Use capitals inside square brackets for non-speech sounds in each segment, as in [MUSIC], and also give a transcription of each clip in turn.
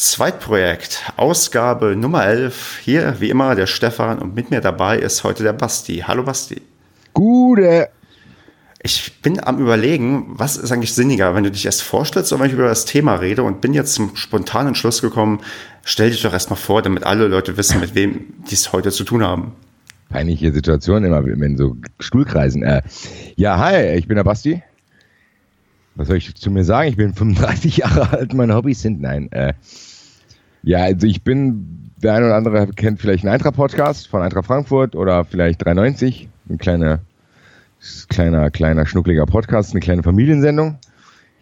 Zweitprojekt, Ausgabe Nummer 11. Hier, wie immer, der Stefan und mit mir dabei ist heute der Basti. Hallo Basti. Gute. Ich bin am Überlegen, was ist eigentlich sinniger, wenn du dich erst vorstellst oder wenn ich über das Thema rede und bin jetzt zum spontanen Schluss gekommen, stell dich doch erstmal vor, damit alle Leute wissen, mit wem die es heute zu tun haben. Peinliche Situation immer, wenn so Stuhlkreisen. Äh, ja, hi, ich bin der Basti was soll ich zu mir sagen? Ich bin 35 [LAUGHS] Jahre alt, meine Hobbys sind, nein. Äh, ja, also ich bin, der eine oder andere kennt vielleicht einen Eintracht-Podcast von Eintracht Frankfurt oder vielleicht 390, ein kleiner, kleiner, kleiner, schnuckliger Podcast, eine kleine Familiensendung.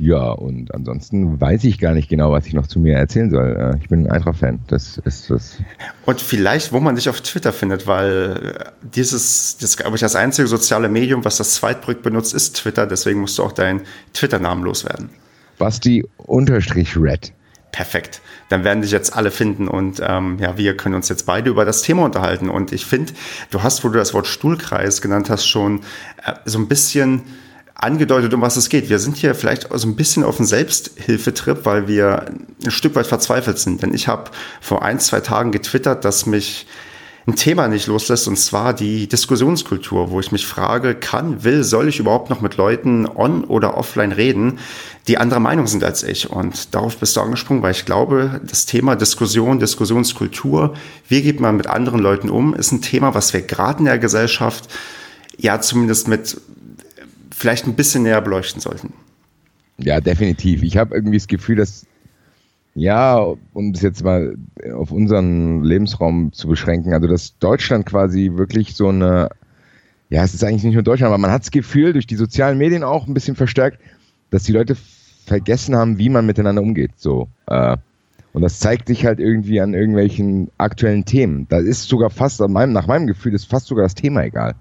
Ja, und ansonsten weiß ich gar nicht genau, was ich noch zu mir erzählen soll. Äh, ich bin ein Eintracht-Fan. Das ist das. Und vielleicht, wo man dich auf Twitter findet, weil dieses, das glaube ich, das einzige soziale Medium, was das Zweitbrück benutzt, ist Twitter. Deswegen musst du auch deinen Twitter-Namen loswerden. Basti-Red. Perfekt. Dann werden dich jetzt alle finden und ähm, ja, wir können uns jetzt beide über das Thema unterhalten. Und ich finde, du hast, wo du das Wort Stuhlkreis genannt hast, schon äh, so ein bisschen angedeutet, um was es geht. Wir sind hier vielleicht so ein bisschen auf einem Selbsthilfetrip, weil wir ein Stück weit verzweifelt sind. Denn ich habe vor ein, zwei Tagen getwittert, dass mich ein Thema nicht loslässt, und zwar die Diskussionskultur, wo ich mich frage, kann, will, soll ich überhaupt noch mit Leuten on oder offline reden, die anderer Meinung sind als ich? Und darauf bist du angesprungen, weil ich glaube, das Thema Diskussion, Diskussionskultur, wie geht man mit anderen Leuten um, ist ein Thema, was wir gerade in der Gesellschaft ja zumindest mit vielleicht ein bisschen näher beleuchten sollten. Ja, definitiv. Ich habe irgendwie das Gefühl, dass, ja, um es jetzt mal auf unseren Lebensraum zu beschränken, also dass Deutschland quasi wirklich so eine, ja, es ist eigentlich nicht nur Deutschland, aber man hat das Gefühl, durch die sozialen Medien auch ein bisschen verstärkt, dass die Leute vergessen haben, wie man miteinander umgeht. So. Äh, und das zeigt sich halt irgendwie an irgendwelchen aktuellen Themen. Da ist sogar fast, nach meinem Gefühl, ist fast sogar das Thema egal.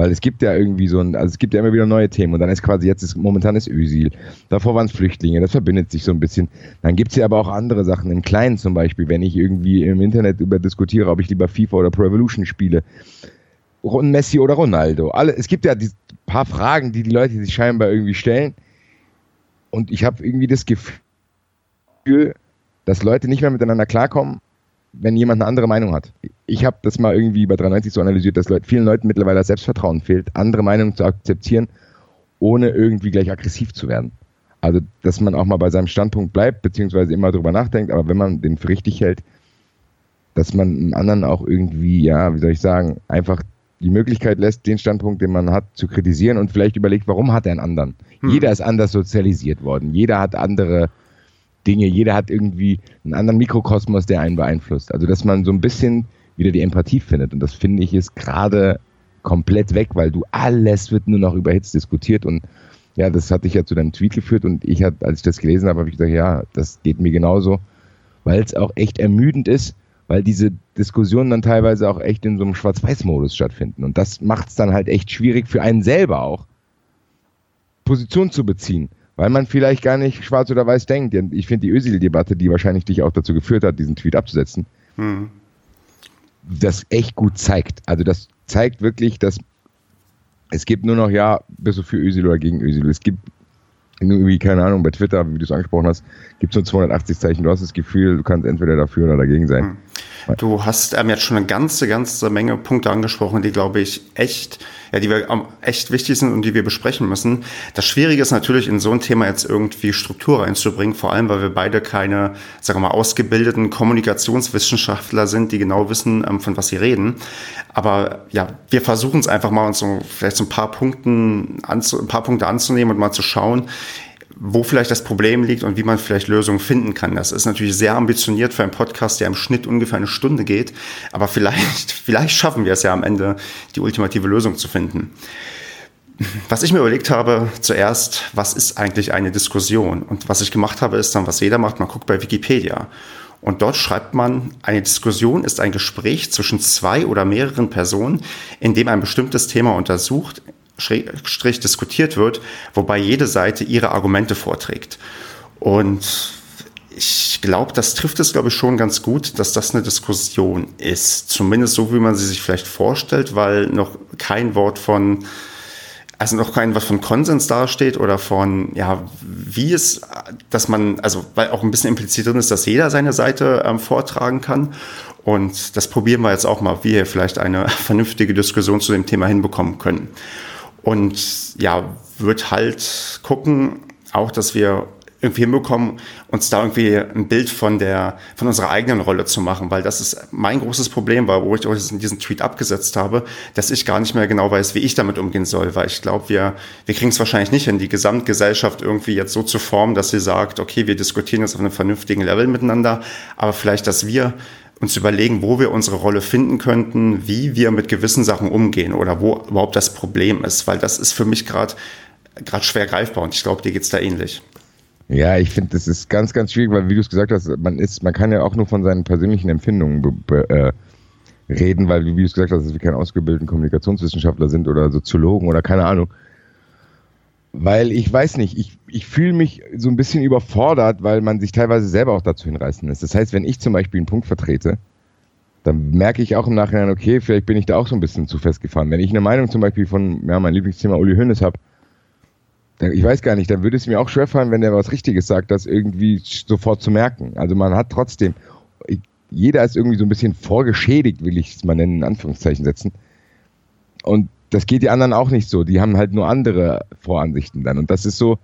Weil es gibt ja irgendwie so ein, also es gibt ja immer wieder neue Themen und dann ist quasi jetzt ist, momentan ist Ösil, davor waren es Flüchtlinge, das verbindet sich so ein bisschen. Dann gibt es ja aber auch andere Sachen, im Kleinen zum Beispiel, wenn ich irgendwie im Internet über diskutiere, ob ich lieber FIFA oder Pro Evolution spiele. Messi oder Ronaldo. Alle, es gibt ja die paar Fragen, die die Leute sich scheinbar irgendwie stellen. Und ich habe irgendwie das Gefühl, dass Leute nicht mehr miteinander klarkommen wenn jemand eine andere Meinung hat. Ich habe das mal irgendwie bei 93 so analysiert, dass Leute, vielen Leuten mittlerweile das Selbstvertrauen fehlt, andere Meinungen zu akzeptieren, ohne irgendwie gleich aggressiv zu werden. Also, dass man auch mal bei seinem Standpunkt bleibt, beziehungsweise immer drüber nachdenkt, aber wenn man den für richtig hält, dass man einen anderen auch irgendwie, ja, wie soll ich sagen, einfach die Möglichkeit lässt, den Standpunkt, den man hat, zu kritisieren und vielleicht überlegt, warum hat er einen anderen? Hm. Jeder ist anders sozialisiert worden. Jeder hat andere Dinge. Jeder hat irgendwie einen anderen Mikrokosmos, der einen beeinflusst. Also, dass man so ein bisschen wieder die Empathie findet. Und das finde ich ist gerade komplett weg, weil du alles wird nur noch überhitzt diskutiert und ja, das hatte ich ja zu deinem Tweet geführt und ich hatte, als ich das gelesen habe, habe ich gesagt, ja, das geht mir genauso, weil es auch echt ermüdend ist, weil diese Diskussionen dann teilweise auch echt in so einem Schwarz-Weiß-Modus stattfinden. Und das macht es dann halt echt schwierig für einen selber auch, Position zu beziehen weil man vielleicht gar nicht schwarz oder weiß denkt. Ich finde die Özil-Debatte, die wahrscheinlich dich auch dazu geführt hat, diesen Tweet abzusetzen, hm. das echt gut zeigt. Also das zeigt wirklich, dass es gibt nur noch, ja, bist du für Özil oder gegen Özil. Es gibt irgendwie, keine Ahnung, bei Twitter, wie du es angesprochen hast, gibt es nur 280 Zeichen. Du hast das Gefühl, du kannst entweder dafür oder dagegen sein. Hm. Du hast ähm, jetzt schon eine ganze, ganze Menge Punkte angesprochen, die, glaube ich, echt, ja, die wir ähm, echt wichtig sind und die wir besprechen müssen. Das Schwierige ist natürlich, in so ein Thema jetzt irgendwie Struktur reinzubringen, vor allem, weil wir beide keine, sagen wir mal, ausgebildeten Kommunikationswissenschaftler sind, die genau wissen, ähm, von was sie reden. Aber ja, wir versuchen es einfach mal, uns so vielleicht so ein paar Punkten, ein paar Punkte anzunehmen und mal zu schauen, wo vielleicht das Problem liegt und wie man vielleicht Lösungen finden kann. Das ist natürlich sehr ambitioniert für einen Podcast, der im Schnitt ungefähr eine Stunde geht. Aber vielleicht, [LAUGHS] vielleicht schaffen wir es ja am Ende, die ultimative Lösung zu finden. Was ich mir überlegt habe, zuerst, was ist eigentlich eine Diskussion? Und was ich gemacht habe, ist dann, was jeder macht, man guckt bei Wikipedia. Und dort schreibt man, eine Diskussion ist ein Gespräch zwischen zwei oder mehreren Personen, in dem ein bestimmtes Thema untersucht, Strich diskutiert wird, wobei jede Seite ihre Argumente vorträgt. Und ich glaube, das trifft es, glaube ich, schon ganz gut, dass das eine Diskussion ist. Zumindest so, wie man sie sich vielleicht vorstellt, weil noch kein Wort von also noch kein was von Konsens dasteht oder von, ja, wie es, dass man, also weil auch ein bisschen implizit drin ist, dass jeder seine Seite ähm, vortragen kann. Und das probieren wir jetzt auch mal, wie wir vielleicht eine [LAUGHS] vernünftige Diskussion zu dem Thema hinbekommen können. Und ja, wird halt gucken, auch, dass wir irgendwie hinbekommen, uns da irgendwie ein Bild von der, von unserer eigenen Rolle zu machen, weil das ist mein großes Problem war, wo ich auch diesen Tweet abgesetzt habe, dass ich gar nicht mehr genau weiß, wie ich damit umgehen soll, weil ich glaube, wir, wir kriegen es wahrscheinlich nicht hin, die Gesamtgesellschaft irgendwie jetzt so zu formen, dass sie sagt, okay, wir diskutieren jetzt auf einem vernünftigen Level miteinander, aber vielleicht, dass wir uns überlegen, wo wir unsere Rolle finden könnten, wie wir mit gewissen Sachen umgehen oder wo überhaupt das Problem ist, weil das ist für mich gerade gerade schwer greifbar und ich glaube, dir geht's da ähnlich. Ja, ich finde, das ist ganz, ganz schwierig, weil wie du es gesagt hast, man ist, man kann ja auch nur von seinen persönlichen Empfindungen äh, reden, weil wie du es gesagt hast, dass wir keine ausgebildeten Kommunikationswissenschaftler sind oder Soziologen oder keine Ahnung. Weil ich weiß nicht, ich, ich fühle mich so ein bisschen überfordert, weil man sich teilweise selber auch dazu hinreißen lässt. Das heißt, wenn ich zum Beispiel einen Punkt vertrete, dann merke ich auch im Nachhinein, okay, vielleicht bin ich da auch so ein bisschen zu festgefahren. Wenn ich eine Meinung zum Beispiel von, ja, mein Lieblingsthema Uli Hoeneß habe, ich weiß gar nicht, dann würde es mir auch schwerfallen, wenn der was Richtiges sagt, das irgendwie sofort zu merken. Also man hat trotzdem, jeder ist irgendwie so ein bisschen vorgeschädigt, will ich es mal nennen, in Anführungszeichen setzen. Und das geht die anderen auch nicht so. Die haben halt nur andere Voransichten dann. Und das ist so,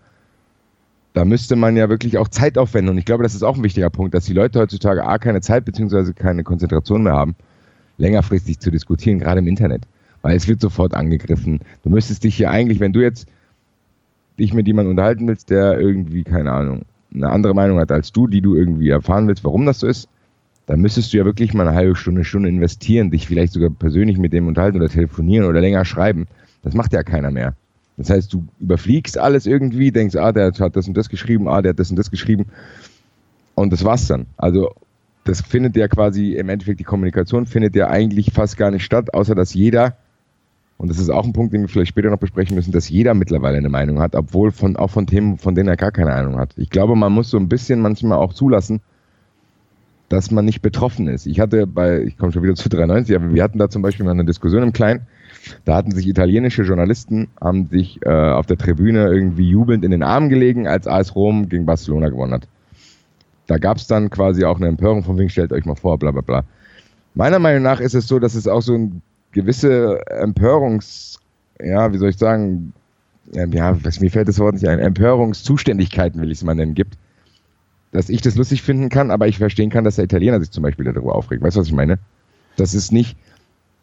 da müsste man ja wirklich auch Zeit aufwenden. Und ich glaube, das ist auch ein wichtiger Punkt, dass die Leute heutzutage A, keine Zeit bzw. keine Konzentration mehr haben, längerfristig zu diskutieren, gerade im Internet. Weil es wird sofort angegriffen. Du müsstest dich hier eigentlich, wenn du jetzt dich mit jemandem unterhalten willst, der irgendwie, keine Ahnung, eine andere Meinung hat als du, die du irgendwie erfahren willst, warum das so ist, dann müsstest du ja wirklich mal eine halbe Stunde, Stunde investieren, dich vielleicht sogar persönlich mit dem unterhalten oder telefonieren oder länger schreiben. Das macht ja keiner mehr. Das heißt, du überfliegst alles irgendwie, denkst, ah, der hat das und das geschrieben, ah, der hat das und das geschrieben. Und das war's dann. Also, das findet ja quasi, im Endeffekt, die Kommunikation findet ja eigentlich fast gar nicht statt, außer dass jeder und das ist auch ein Punkt, den wir vielleicht später noch besprechen müssen, dass jeder mittlerweile eine Meinung hat, obwohl von, auch von Themen, von denen er gar keine Ahnung hat. Ich glaube, man muss so ein bisschen manchmal auch zulassen, dass man nicht betroffen ist. Ich hatte bei, ich komme schon wieder zu 93, aber wir hatten da zum Beispiel mal eine Diskussion im Kleinen. Da hatten sich italienische Journalisten, haben sich äh, auf der Tribüne irgendwie jubelnd in den Armen gelegen, als AS Rom gegen Barcelona gewonnen hat. Da gab es dann quasi auch eine Empörung von wegen, stellt euch mal vor, bla bla bla. Meiner Meinung nach ist es so, dass es auch so ein gewisse Empörungs, ja, wie soll ich sagen, ja, was, mir fällt das Wort nicht ein, Empörungszuständigkeiten, will ich es mal nennen, gibt, dass ich das lustig finden kann, aber ich verstehen kann, dass der Italiener sich zum Beispiel darüber aufregt. Weißt du, was ich meine? Das ist nicht,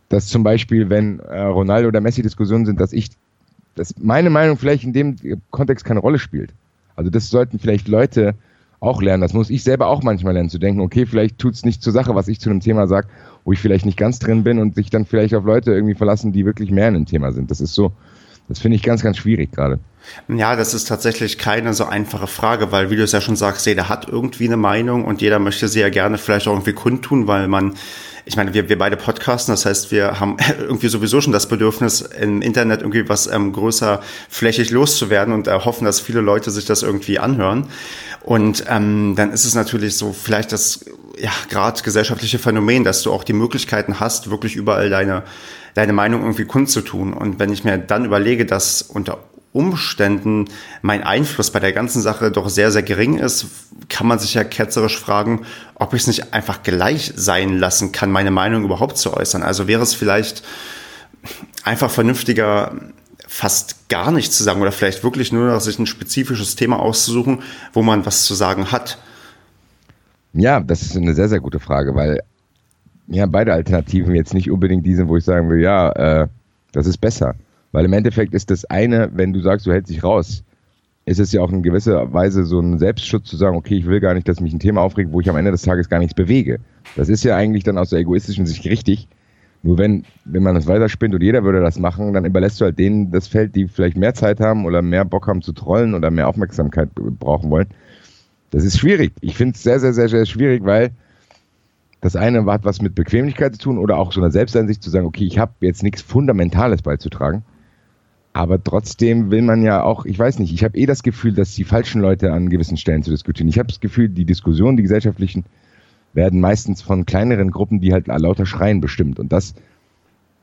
dass zum Beispiel, wenn äh, Ronaldo oder Messi Diskussionen sind, dass ich, dass meine Meinung vielleicht in dem Kontext keine Rolle spielt. Also das sollten vielleicht Leute auch lernen. Das muss ich selber auch manchmal lernen, zu denken, okay, vielleicht tut es nicht zur Sache, was ich zu einem Thema sage, wo ich vielleicht nicht ganz drin bin und sich dann vielleicht auf Leute irgendwie verlassen, die wirklich mehr in dem Thema sind. Das ist so, das finde ich ganz, ganz schwierig gerade. Ja, das ist tatsächlich keine so einfache Frage, weil, wie du es ja schon sagst, jeder hat irgendwie eine Meinung und jeder möchte sie ja gerne vielleicht auch irgendwie kundtun, weil man ich meine, wir, wir beide podcasten, das heißt, wir haben [LAUGHS] irgendwie sowieso schon das Bedürfnis, im Internet irgendwie was ähm, größer flächig loszuwerden und äh, dass viele Leute sich das irgendwie anhören. Und ähm, dann ist es natürlich so vielleicht das ja gerade gesellschaftliche Phänomen, dass du auch die Möglichkeiten hast, wirklich überall deine deine Meinung irgendwie kundzutun. Und wenn ich mir dann überlege, dass unter Umständen mein Einfluss bei der ganzen Sache doch sehr, sehr gering ist, kann man sich ja ketzerisch fragen, ob ich es nicht einfach gleich sein lassen kann, meine Meinung überhaupt zu äußern. Also wäre es vielleicht einfach vernünftiger, fast gar nichts zu sagen oder vielleicht wirklich nur noch sich ein spezifisches Thema auszusuchen, wo man was zu sagen hat. Ja, das ist eine sehr, sehr gute Frage, weil ja beide Alternativen jetzt nicht unbedingt die sind, wo ich sagen will, ja, äh, das ist besser. Weil im Endeffekt ist das eine, wenn du sagst, du hältst dich raus, ist es ja auch in gewisser Weise so ein Selbstschutz zu sagen, okay, ich will gar nicht, dass mich ein Thema aufregt, wo ich am Ende des Tages gar nichts bewege. Das ist ja eigentlich dann aus der egoistischen Sicht richtig. Nur wenn, wenn man das weiterspinnt und jeder würde das machen, dann überlässt du halt denen das Feld, die vielleicht mehr Zeit haben oder mehr Bock haben zu trollen oder mehr Aufmerksamkeit brauchen wollen. Das ist schwierig. Ich finde es sehr, sehr, sehr, sehr schwierig, weil das eine hat was mit Bequemlichkeit zu tun oder auch so einer Selbsteinsicht zu sagen, okay, ich habe jetzt nichts Fundamentales beizutragen. Aber trotzdem will man ja auch, ich weiß nicht, ich habe eh das Gefühl, dass die falschen Leute an gewissen Stellen zu diskutieren. Ich habe das Gefühl, die Diskussionen, die gesellschaftlichen, werden meistens von kleineren Gruppen, die halt lauter schreien, bestimmt. Und das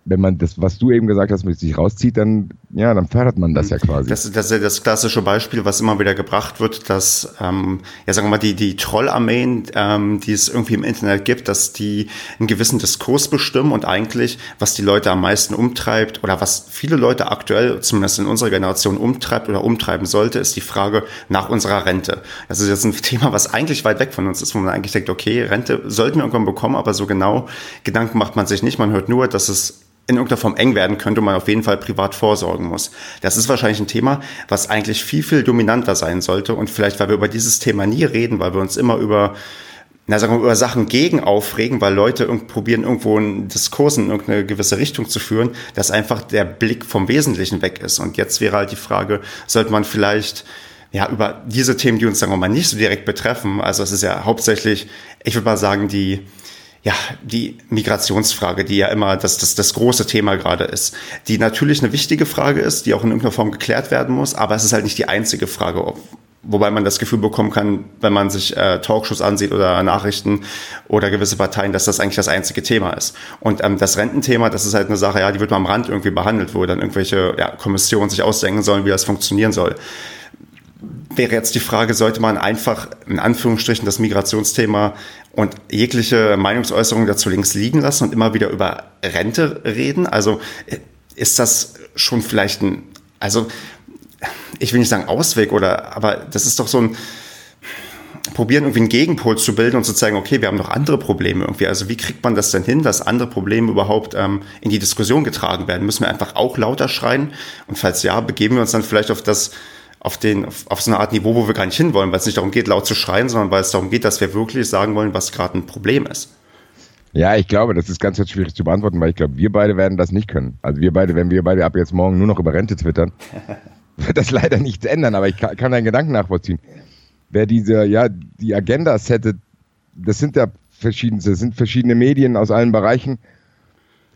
wenn man das, was du eben gesagt hast, mit sich rauszieht, dann, ja, dann fördert man das ja mhm. quasi. Das, das ist ja das klassische Beispiel, was immer wieder gebracht wird, dass, ähm, ja, sagen wir mal, die, die Trollarmeen, ähm, die es irgendwie im Internet gibt, dass die einen gewissen Diskurs bestimmen und eigentlich, was die Leute am meisten umtreibt oder was viele Leute aktuell, zumindest in unserer Generation, umtreibt oder umtreiben sollte, ist die Frage nach unserer Rente. Das ist jetzt ein [LAUGHS] Thema, was eigentlich weit weg von uns ist, wo man eigentlich denkt, okay, Rente sollten wir irgendwann bekommen, aber so genau Gedanken macht man sich nicht. Man hört nur, dass es in irgendeiner Form eng werden könnte und man auf jeden Fall privat vorsorgen muss. Das ist wahrscheinlich ein Thema, was eigentlich viel, viel dominanter sein sollte. Und vielleicht, weil wir über dieses Thema nie reden, weil wir uns immer über na, sagen wir, über Sachen gegen aufregen, weil Leute probieren, irgendwo einen Diskurs in irgendeine gewisse Richtung zu führen, dass einfach der Blick vom Wesentlichen weg ist. Und jetzt wäre halt die Frage, sollte man vielleicht ja, über diese Themen, die uns, sagen wir mal, nicht so direkt betreffen, also es ist ja hauptsächlich, ich würde mal sagen, die, ja, die Migrationsfrage, die ja immer das, das, das große Thema gerade ist, die natürlich eine wichtige Frage ist, die auch in irgendeiner Form geklärt werden muss, aber es ist halt nicht die einzige Frage, wobei man das Gefühl bekommen kann, wenn man sich äh, Talkshows ansieht oder Nachrichten oder gewisse Parteien, dass das eigentlich das einzige Thema ist. Und ähm, das Rententhema, das ist halt eine Sache, ja, die wird mal am Rand irgendwie behandelt, wo dann irgendwelche ja, Kommissionen sich ausdenken sollen, wie das funktionieren soll wäre jetzt die Frage, sollte man einfach in Anführungsstrichen das Migrationsthema und jegliche Meinungsäußerung dazu links liegen lassen und immer wieder über Rente reden? Also äh, ist das schon vielleicht ein, also ich will nicht sagen Ausweg oder, aber das ist doch so ein, probieren irgendwie einen Gegenpol zu bilden und zu zeigen, okay, wir haben noch andere Probleme irgendwie. Also wie kriegt man das denn hin, dass andere Probleme überhaupt ähm, in die Diskussion getragen werden? Müssen wir einfach auch lauter schreien? Und falls ja, begeben wir uns dann vielleicht auf das auf, den, auf, auf so eine Art Niveau, wo wir gar nicht hinwollen, weil es nicht darum geht, laut zu schreien, sondern weil es darum geht, dass wir wirklich sagen wollen, was gerade ein Problem ist. Ja, ich glaube, das ist ganz, ganz schwierig zu beantworten, weil ich glaube, wir beide werden das nicht können. Also wir beide, wenn wir beide ab jetzt morgen nur noch über Rente twittern, [LAUGHS] wird das leider nichts ändern, aber ich kann, kann deinen Gedanken nachvollziehen. Wer diese, ja, die Agenda settet, das sind ja verschiedenste, das sind verschiedene Medien aus allen Bereichen.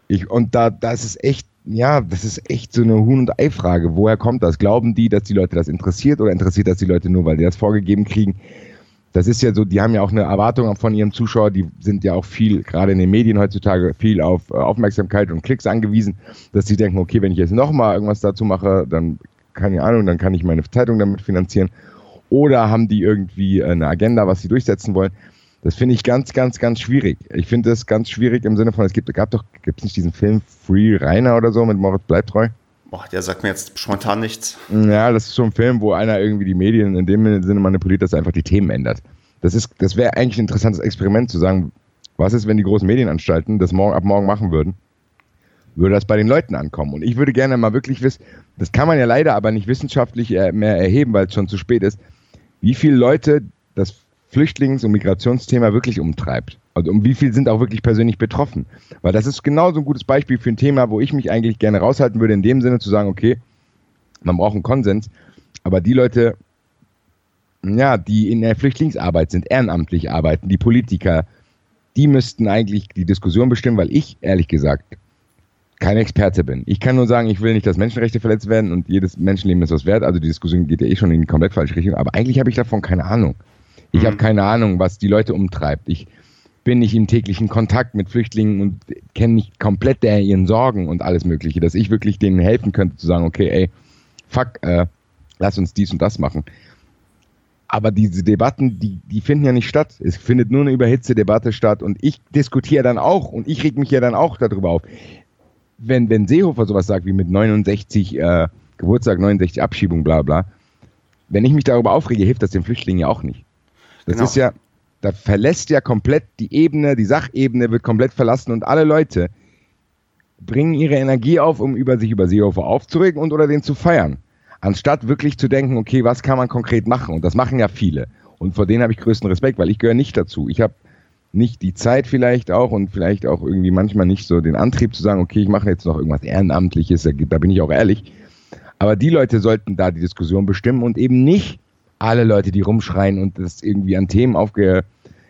Ich, und da, das ist echt ja, das ist echt so eine Huhn- und Ei-Frage. Woher kommt das? Glauben die, dass die Leute das interessiert oder interessiert das die Leute nur, weil die das vorgegeben kriegen? Das ist ja so, die haben ja auch eine Erwartung von ihrem Zuschauer, die sind ja auch viel, gerade in den Medien heutzutage, viel auf äh, Aufmerksamkeit und Klicks angewiesen, dass sie denken, okay, wenn ich jetzt nochmal irgendwas dazu mache, dann keine Ahnung, dann kann ich meine Zeitung damit finanzieren. Oder haben die irgendwie eine Agenda, was sie durchsetzen wollen? Das finde ich ganz, ganz, ganz schwierig. Ich finde das ganz schwierig im Sinne von, es gibt, gab doch, gibt es nicht diesen Film Free Rainer oder so mit Moritz Bleibtreu? Boah, der sagt mir jetzt spontan nichts. Ja, das ist so ein Film, wo einer irgendwie die Medien in dem Sinne manipuliert, dass er einfach die Themen ändert. Das ist, das wäre eigentlich ein interessantes Experiment zu sagen, was ist, wenn die großen Medienanstalten das morgen, ab morgen machen würden? Würde das bei den Leuten ankommen? Und ich würde gerne mal wirklich wissen, das kann man ja leider aber nicht wissenschaftlich mehr erheben, weil es schon zu spät ist, wie viele Leute das Flüchtlings- und Migrationsthema wirklich umtreibt. Also um wie viel sind auch wirklich persönlich betroffen. Weil das ist genau so ein gutes Beispiel für ein Thema, wo ich mich eigentlich gerne raushalten würde, in dem Sinne zu sagen, okay, man braucht einen Konsens, aber die Leute, ja, die in der Flüchtlingsarbeit sind, ehrenamtlich arbeiten, die Politiker, die müssten eigentlich die Diskussion bestimmen, weil ich, ehrlich gesagt, kein Experte bin. Ich kann nur sagen, ich will nicht, dass Menschenrechte verletzt werden und jedes Menschenleben ist was wert. Also die Diskussion geht ja eh schon in die komplett falsche Richtung. Aber eigentlich habe ich davon keine Ahnung. Ich mhm. habe keine Ahnung, was die Leute umtreibt. Ich bin nicht im täglichen Kontakt mit Flüchtlingen und kenne nicht komplett der, ihren Sorgen und alles Mögliche, dass ich wirklich denen helfen könnte zu sagen, okay, ey, fuck, äh, lass uns dies und das machen. Aber diese Debatten, die, die finden ja nicht statt. Es findet nur eine überhitzte Debatte statt und ich diskutiere dann auch und ich reg mich ja dann auch darüber auf. Wenn, wenn Seehofer sowas sagt wie mit 69 äh, Geburtstag, 69 Abschiebung, bla bla, wenn ich mich darüber aufrege, hilft das den Flüchtlingen ja auch nicht. Das genau. ist ja, da verlässt ja komplett die Ebene, die Sachebene wird komplett verlassen und alle Leute bringen ihre Energie auf, um über sich über Seehofer aufzuregen und oder den zu feiern. Anstatt wirklich zu denken, okay, was kann man konkret machen? Und das machen ja viele. Und vor denen habe ich größten Respekt, weil ich gehöre nicht dazu. Ich habe nicht die Zeit vielleicht auch und vielleicht auch irgendwie manchmal nicht so den Antrieb zu sagen, okay, ich mache jetzt noch irgendwas Ehrenamtliches, da bin ich auch ehrlich. Aber die Leute sollten da die Diskussion bestimmen und eben nicht alle Leute, die rumschreien und das irgendwie an Themen aufge...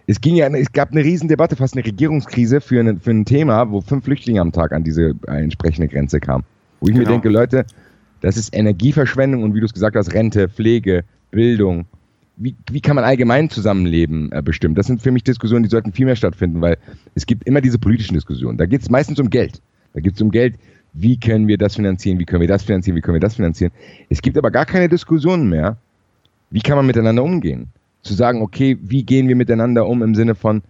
Es ging ja, es gab eine Riesendebatte, fast eine Regierungskrise für, eine, für ein Thema, wo fünf Flüchtlinge am Tag an diese entsprechende Grenze kamen. Wo ich genau. mir denke, Leute, das ist Energieverschwendung und wie du es gesagt hast, Rente, Pflege, Bildung. Wie, wie kann man allgemein Zusammenleben äh, bestimmen? Das sind für mich Diskussionen, die sollten viel mehr stattfinden, weil es gibt immer diese politischen Diskussionen. Da geht es meistens um Geld. Da geht es um Geld. Wie können wir das finanzieren? Wie können wir das finanzieren? Wie können wir das finanzieren? Es gibt aber gar keine Diskussionen mehr. Wie kann man miteinander umgehen? Zu sagen, okay, wie gehen wir miteinander um im Sinne von,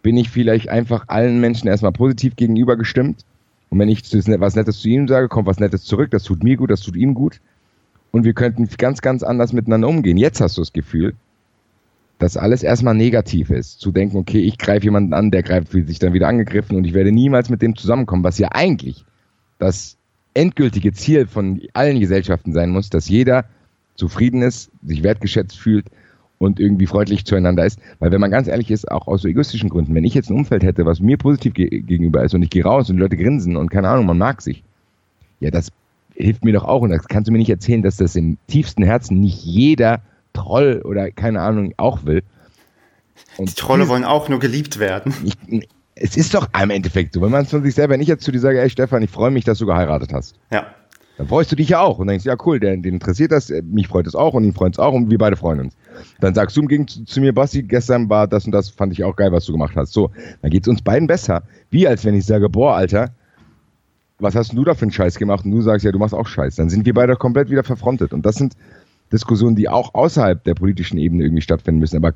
bin ich vielleicht einfach allen Menschen erstmal positiv gegenüber gestimmt? Und wenn ich was Nettes zu ihm sage, kommt was Nettes zurück, das tut mir gut, das tut ihm gut. Und wir könnten ganz, ganz anders miteinander umgehen. Jetzt hast du das Gefühl, dass alles erstmal negativ ist. Zu denken, okay, ich greife jemanden an, der greift sich dann wieder angegriffen und ich werde niemals mit dem zusammenkommen, was ja eigentlich das endgültige Ziel von allen Gesellschaften sein muss, dass jeder zufrieden ist, sich wertgeschätzt fühlt und irgendwie freundlich zueinander ist. Weil wenn man ganz ehrlich ist, auch aus so egoistischen Gründen, wenn ich jetzt ein Umfeld hätte, was mir positiv ge gegenüber ist und ich gehe raus und die Leute grinsen und keine Ahnung, man mag sich, ja, das hilft mir doch auch. Und das kannst du mir nicht erzählen, dass das im tiefsten Herzen nicht jeder Troll oder keine Ahnung auch will. Und die Trolle wollen auch nur geliebt werden. Ich, es ist doch im Endeffekt so, wenn man es von sich selber, ich jetzt zu dir sage, ey Stefan, ich freue mich, dass du geheiratet hast. Ja. Dann freust du dich ja auch und denkst, ja cool, den, den interessiert das, mich freut es auch und ihn freut es auch und wir beide freuen uns. Dann sagst du im Gegenzug zu, zu mir, Basti, gestern war das und das, fand ich auch geil, was du gemacht hast. So, dann geht es uns beiden besser. Wie als wenn ich sage, boah, Alter, was hast du da für einen Scheiß gemacht? Und du sagst, ja, du machst auch Scheiß. Dann sind wir beide komplett wieder verfrontet. Und das sind Diskussionen, die auch außerhalb der politischen Ebene irgendwie stattfinden müssen, aber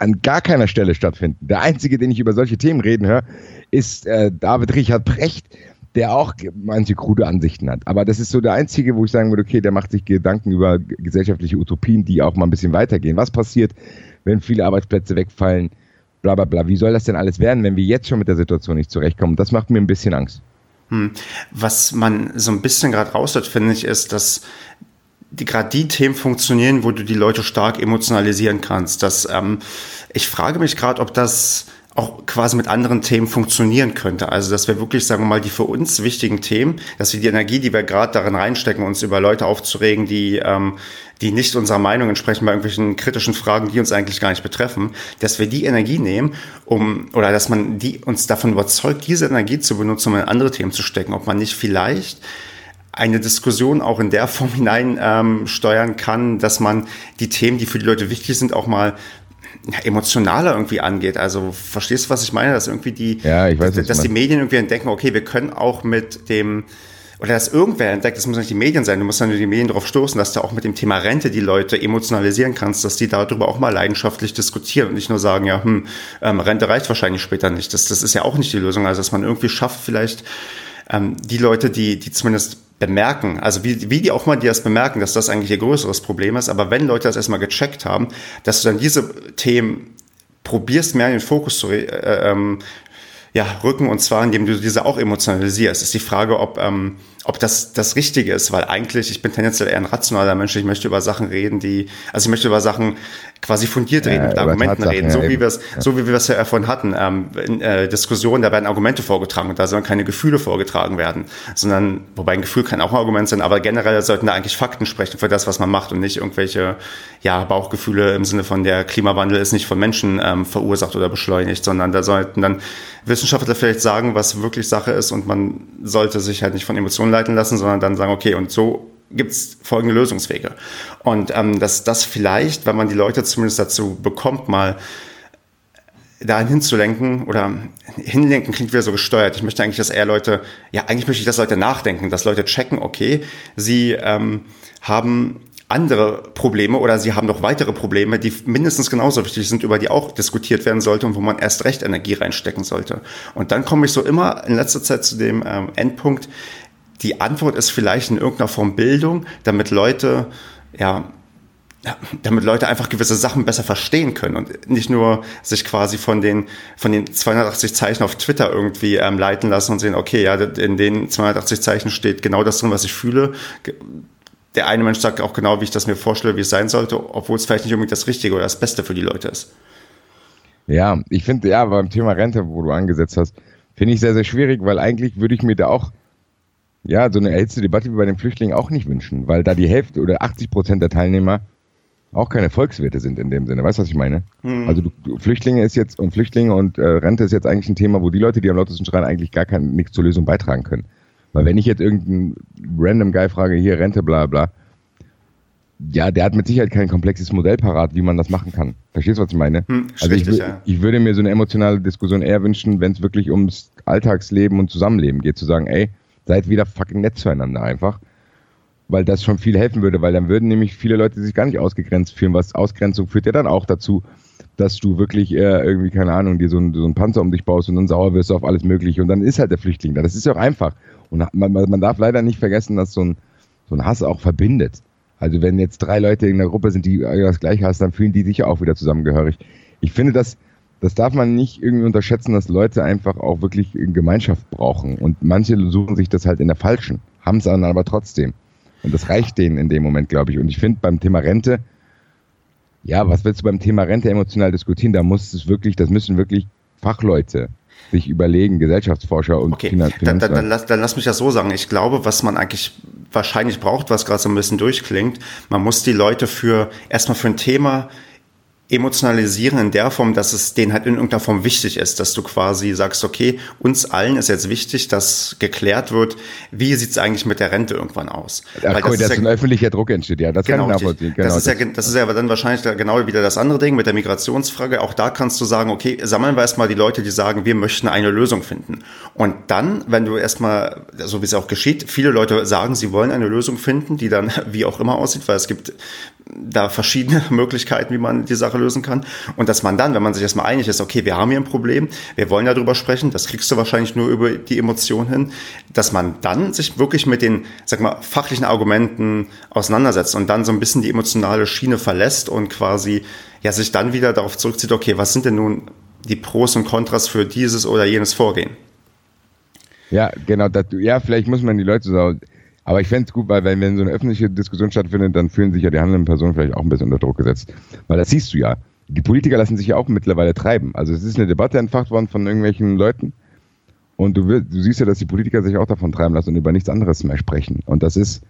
an gar keiner Stelle stattfinden. Der einzige, den ich über solche Themen reden höre, ist äh, David Richard Precht, der auch manche krude Ansichten hat. Aber das ist so der einzige, wo ich sagen würde, okay, der macht sich Gedanken über gesellschaftliche Utopien, die auch mal ein bisschen weitergehen. Was passiert, wenn viele Arbeitsplätze wegfallen? Bla bla bla. Wie soll das denn alles werden, wenn wir jetzt schon mit der Situation nicht zurechtkommen? Das macht mir ein bisschen Angst. Hm. Was man so ein bisschen gerade raushört, finde ich, ist, dass die gerade die Themen funktionieren, wo du die Leute stark emotionalisieren kannst. Das, ähm, ich frage mich gerade, ob das auch quasi mit anderen Themen funktionieren könnte. Also, dass wir wirklich, sagen wir mal, die für uns wichtigen Themen, dass wir die Energie, die wir gerade darin reinstecken, uns über Leute aufzuregen, die, ähm, die nicht unserer Meinung entsprechen bei irgendwelchen kritischen Fragen, die uns eigentlich gar nicht betreffen, dass wir die Energie nehmen, um, oder dass man die uns davon überzeugt, diese Energie zu benutzen, um in andere Themen zu stecken. Ob man nicht vielleicht eine Diskussion auch in der Form hinein ähm, steuern kann, dass man die Themen, die für die Leute wichtig sind, auch mal emotionaler irgendwie angeht. Also verstehst du, was ich meine? Dass irgendwie die, ja, ich weiß, dass, dass die Medien irgendwie entdecken, okay, wir können auch mit dem oder dass irgendwer entdeckt, das muss nicht die Medien sein, du musst dann nur die Medien darauf stoßen, dass du auch mit dem Thema Rente die Leute emotionalisieren kannst, dass die darüber auch mal leidenschaftlich diskutieren und nicht nur sagen, ja, hm, ähm, Rente reicht wahrscheinlich später nicht. Das, das ist ja auch nicht die Lösung. Also dass man irgendwie schafft, vielleicht ähm, die Leute, die, die zumindest bemerken, also wie, wie die auch mal die das bemerken, dass das eigentlich ihr größeres Problem ist, aber wenn Leute das erstmal gecheckt haben, dass du dann diese Themen probierst mehr in den Fokus zu äh, ähm, ja, rücken und zwar indem du diese auch emotionalisierst. Ist die Frage, ob ähm, ob das das Richtige ist, weil eigentlich, ich bin tendenziell eher ein rationaler Mensch, ich möchte über Sachen reden, die, also ich möchte über Sachen quasi fundiert reden, ja, mit Argumenten Tatsachen, reden, so ja, wie wir es, ja. so wie wir es ja davon hatten, ähm, in äh, Diskussionen, da werden Argumente vorgetragen und da sollen keine Gefühle vorgetragen werden, sondern, wobei ein Gefühl kann auch ein Argument sein, aber generell sollten da eigentlich Fakten sprechen für das, was man macht und nicht irgendwelche, ja, Bauchgefühle im Sinne von der Klimawandel ist nicht von Menschen ähm, verursacht oder beschleunigt, sondern da sollten dann Wissenschaftler vielleicht sagen, was wirklich Sache ist und man sollte sich halt nicht von Emotionen leiten lassen, sondern dann sagen, okay, und so gibt es folgende Lösungswege. Und ähm, dass das vielleicht, wenn man die Leute zumindest dazu bekommt, mal dahin hinzulenken oder hinlenken klingt wieder so gesteuert. Ich möchte eigentlich, dass eher Leute, ja, eigentlich möchte ich, dass Leute nachdenken, dass Leute checken, okay, sie ähm, haben andere Probleme oder sie haben noch weitere Probleme, die mindestens genauso wichtig sind, über die auch diskutiert werden sollte und wo man erst recht Energie reinstecken sollte. Und dann komme ich so immer in letzter Zeit zu dem ähm, Endpunkt, die Antwort ist vielleicht in irgendeiner Form Bildung, damit Leute, ja, damit Leute einfach gewisse Sachen besser verstehen können und nicht nur sich quasi von den, von den 280 Zeichen auf Twitter irgendwie ähm, leiten lassen und sehen, okay, ja, in den 280 Zeichen steht genau das drin, was ich fühle. Der eine Mensch sagt auch genau, wie ich das mir vorstelle, wie es sein sollte, obwohl es vielleicht nicht unbedingt das Richtige oder das Beste für die Leute ist. Ja, ich finde, ja, beim Thema Rente, wo du angesetzt hast, finde ich sehr, sehr schwierig, weil eigentlich würde ich mir da auch ja, so eine erhitzte Debatte wie bei den Flüchtlingen auch nicht wünschen, weil da die Hälfte oder 80 Prozent der Teilnehmer auch keine Volkswirte sind in dem Sinne. Weißt du, was ich meine? Mhm. Also du, Flüchtlinge ist jetzt und Flüchtlinge und äh, Rente ist jetzt eigentlich ein Thema, wo die Leute, die am lautesten schreien, eigentlich gar kein, nichts zur Lösung beitragen können. Weil wenn ich jetzt irgendeinen random Guy frage, hier Rente, bla bla, ja, der hat mit Sicherheit kein komplexes Modell parat, wie man das machen kann. Verstehst du, was ich meine? Hm, also ich, ja. ich, würde mir so eine emotionale Diskussion eher wünschen, wenn es wirklich ums Alltagsleben und Zusammenleben geht, zu sagen, ey, seid wieder fucking nett zueinander einfach. Weil das schon viel helfen würde, weil dann würden nämlich viele Leute sich gar nicht ausgegrenzt fühlen, was Ausgrenzung führt ja dann auch dazu, dass du wirklich äh, irgendwie, keine Ahnung, dir so, ein, so Panzer um dich baust und dann sauer wirst auf alles Mögliche und dann ist halt der Flüchtling da. Das ist ja auch einfach. Und man, man darf leider nicht vergessen, dass so ein, so ein Hass auch verbindet. Also wenn jetzt drei Leute in der Gruppe sind, die das gleiche hassen, dann fühlen die sich auch wieder zusammengehörig. Ich finde, das, das darf man nicht irgendwie unterschätzen, dass Leute einfach auch wirklich in Gemeinschaft brauchen. Und manche suchen sich das halt in der falschen, haben es dann aber trotzdem. Und das reicht denen in dem Moment, glaube ich. Und ich finde beim Thema Rente, ja, was willst du beim Thema Rente emotional diskutieren? Da muss es wirklich, das müssen wirklich Fachleute sich überlegen, Gesellschaftsforscher und okay. Finanz dann, dann, dann, lass, dann lass mich das so sagen. Ich glaube, was man eigentlich wahrscheinlich braucht, was gerade so ein bisschen durchklingt, man muss die Leute für erstmal für ein Thema emotionalisieren in der Form, dass es denen halt in irgendeiner Form wichtig ist, dass du quasi sagst, okay, uns allen ist jetzt wichtig, dass geklärt wird, wie sieht es eigentlich mit der Rente irgendwann aus. Ach, Weil das, das ist ja, ein öffentlicher Druck entsteht, ja, das genau, kann ich nachvollziehen. Genau, das, ist ja, das ist ja aber dann wahrscheinlich genau wieder das andere Ding mit der Migrationsfrage. Auch da kannst du sagen, okay, sammeln wir erstmal die Leute, die sagen, wir möchten eine Lösung finden. Und dann, wenn du erstmal, so wie es auch geschieht, viele Leute sagen, sie wollen eine Lösung finden, die dann [LAUGHS] wie auch immer aussieht, weil es gibt da verschiedene [LAUGHS] Möglichkeiten, wie man die Sache lösen kann. Und dass man dann, wenn man sich erstmal einig ist, okay, wir haben hier ein Problem, wir wollen darüber sprechen, das kriegst du wahrscheinlich nur über die Emotion hin, dass man dann sich wirklich mit den, sag mal, fachlichen Argumenten auseinandersetzt und dann so ein bisschen die emotionale Schiene verlässt und quasi, ja, sich dann wieder darauf zurückzieht, okay, was sind denn nun die Pros und Kontras für dieses oder jenes Vorgehen? Ja, genau, das, ja, vielleicht muss man die Leute so aber ich fände es gut, weil wenn, wenn so eine öffentliche Diskussion stattfindet, dann fühlen sich ja die handelnden Personen vielleicht auch ein bisschen unter Druck gesetzt. Weil das siehst du ja. Die Politiker lassen sich ja auch mittlerweile treiben. Also es ist eine Debatte entfacht worden von irgendwelchen Leuten. Und du, du siehst ja, dass die Politiker sich auch davon treiben lassen und über nichts anderes mehr sprechen. Und das ist,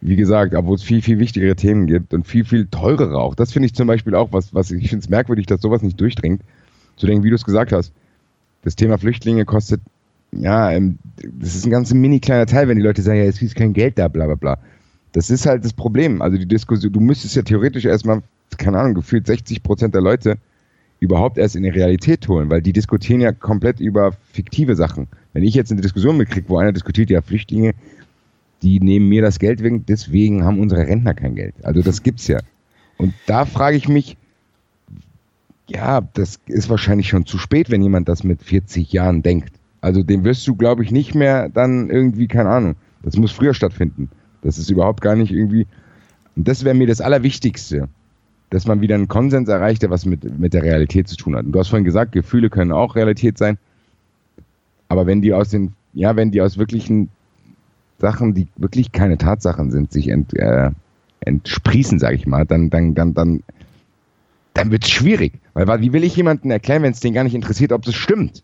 wie gesagt, obwohl es viel, viel wichtigere Themen gibt und viel, viel teurere auch. Das finde ich zum Beispiel auch, was, was ich finde es merkwürdig, dass sowas nicht durchdringt. Zu denken, wie du es gesagt hast, das Thema Flüchtlinge kostet ja, ähm, das ist ein ganz mini kleiner Teil, wenn die Leute sagen, ja, es ist kein Geld da, bla bla bla. Das ist halt das Problem. Also die Diskussion, du müsstest ja theoretisch erstmal, keine Ahnung, gefühlt 60 Prozent der Leute überhaupt erst in die Realität holen, weil die diskutieren ja komplett über fiktive Sachen. Wenn ich jetzt eine Diskussion mitkriege, wo einer diskutiert, ja, Flüchtlinge, die nehmen mir das Geld wegen, deswegen haben unsere Rentner kein Geld. Also das gibt's ja. Und da frage ich mich, ja, das ist wahrscheinlich schon zu spät, wenn jemand das mit 40 Jahren denkt. Also den wirst du, glaube ich, nicht mehr dann irgendwie, keine Ahnung. Das muss früher stattfinden. Das ist überhaupt gar nicht irgendwie. Und das wäre mir das Allerwichtigste, dass man wieder einen Konsens erreicht, der was mit, mit der Realität zu tun hat. Und du hast vorhin gesagt, Gefühle können auch Realität sein. Aber wenn die aus den, ja, wenn die aus wirklichen Sachen, die wirklich keine Tatsachen sind, sich ent, äh, entsprießen, sage ich mal, dann, dann, dann, dann, dann wird es schwierig. Weil wie will ich jemandem erklären, wenn es den gar nicht interessiert, ob das stimmt?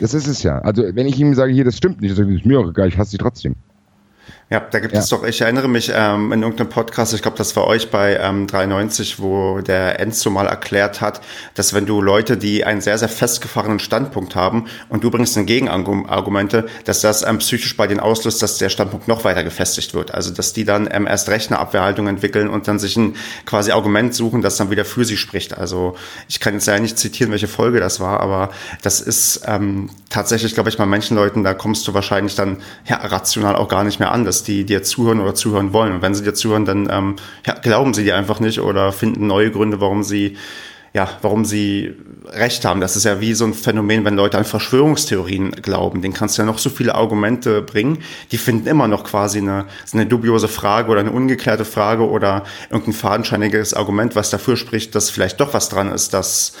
Das ist es ja. Also wenn ich ihm sage, hier, das stimmt nicht, sage ich, mir auch egal, ich hasse sie trotzdem. Ja, da gibt ja. es doch, ich erinnere mich ähm, in irgendeinem Podcast, ich glaube, das war euch bei ähm, 93, wo der Enzo mal erklärt hat, dass wenn du Leute, die einen sehr, sehr festgefahrenen Standpunkt haben und du bringst dann Gegenargumente, dass das ähm, psychisch bei denen auslöst, dass der Standpunkt noch weiter gefestigt wird. Also, dass die dann ähm, erst recht eine Abwehrhaltung entwickeln und dann sich ein quasi Argument suchen, das dann wieder für sie spricht. Also, ich kann jetzt ja nicht zitieren, welche Folge das war, aber das ist ähm, tatsächlich, glaube ich, bei manchen Leuten, da kommst du wahrscheinlich dann ja, rational auch gar nicht mehr an die dir zuhören oder zuhören wollen. Und wenn sie dir zuhören, dann ähm, ja, glauben sie dir einfach nicht oder finden neue Gründe, warum sie ja, warum sie recht haben. Das ist ja wie so ein Phänomen, wenn Leute an Verschwörungstheorien glauben. Den kannst du ja noch so viele Argumente bringen. Die finden immer noch quasi eine, eine dubiose Frage oder eine ungeklärte Frage oder irgendein fadenscheiniges Argument, was dafür spricht, dass vielleicht doch was dran ist, dass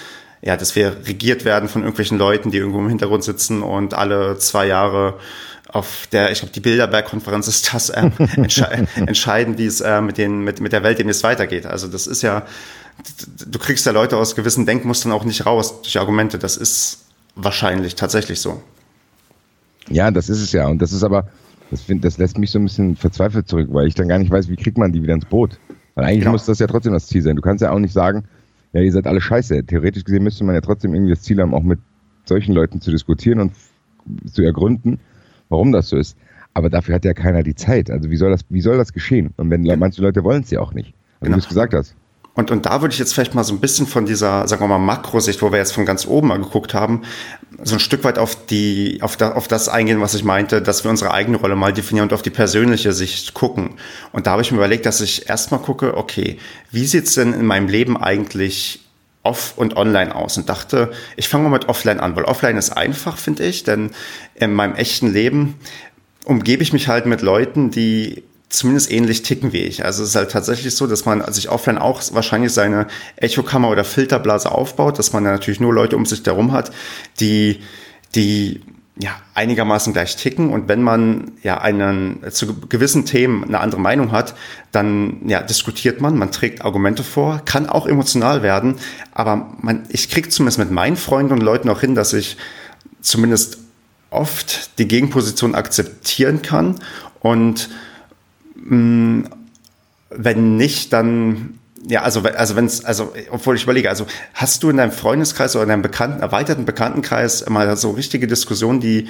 ja, dass wir regiert werden von irgendwelchen Leuten, die irgendwo im Hintergrund sitzen und alle zwei Jahre auf der, ich glaube, die Bilderberg-Konferenz ist das ähm, [LAUGHS] entsche entscheidend, wie es äh, mit, den, mit, mit der Welt demnächst weitergeht. Also das ist ja, du kriegst ja Leute aus gewissen Denkmustern auch nicht raus durch Argumente. Das ist wahrscheinlich tatsächlich so. Ja, das ist es ja. Und das ist aber, das, find, das lässt mich so ein bisschen verzweifelt zurück, weil ich dann gar nicht weiß, wie kriegt man die wieder ins Boot. Weil eigentlich genau. muss das ja trotzdem das Ziel sein. Du kannst ja auch nicht sagen, ja, ihr seid alle scheiße. Theoretisch gesehen müsste man ja trotzdem irgendwie das Ziel haben, auch mit solchen Leuten zu diskutieren und zu ergründen, warum das so ist. Aber dafür hat ja keiner die Zeit. Also wie soll das, wie soll das geschehen? Und wenn manche Leute wollen es ja auch nicht. Also genau. wie du es gesagt hast. Und, und da würde ich jetzt vielleicht mal so ein bisschen von dieser, sagen wir mal, Makrosicht, wo wir jetzt von ganz oben mal geguckt haben, so ein Stück weit auf die, auf, da, auf das eingehen, was ich meinte, dass wir unsere eigene Rolle mal definieren und auf die persönliche Sicht gucken. Und da habe ich mir überlegt, dass ich erstmal gucke, okay, wie sieht's denn in meinem Leben eigentlich off und online aus und dachte, ich fange mal mit offline an, weil offline ist einfach, finde ich, denn in meinem echten Leben umgebe ich mich halt mit Leuten, die zumindest ähnlich ticken wie ich. Also es ist halt tatsächlich so, dass man sich offline auch wahrscheinlich seine Echokammer oder Filterblase aufbaut, dass man natürlich nur Leute um sich herum hat, die, die ja, einigermaßen gleich ticken. Und wenn man ja einen zu gewissen Themen eine andere Meinung hat, dann ja, diskutiert man, man trägt Argumente vor, kann auch emotional werden. Aber man, ich kriege zumindest mit meinen Freunden und Leuten auch hin, dass ich zumindest oft die Gegenposition akzeptieren kann und Mm, wenn nicht, dann ja, also, also wenn es, also, obwohl ich überlege, also hast du in deinem Freundeskreis oder in deinem bekannten, erweiterten Bekanntenkreis mal so richtige Diskussionen, die,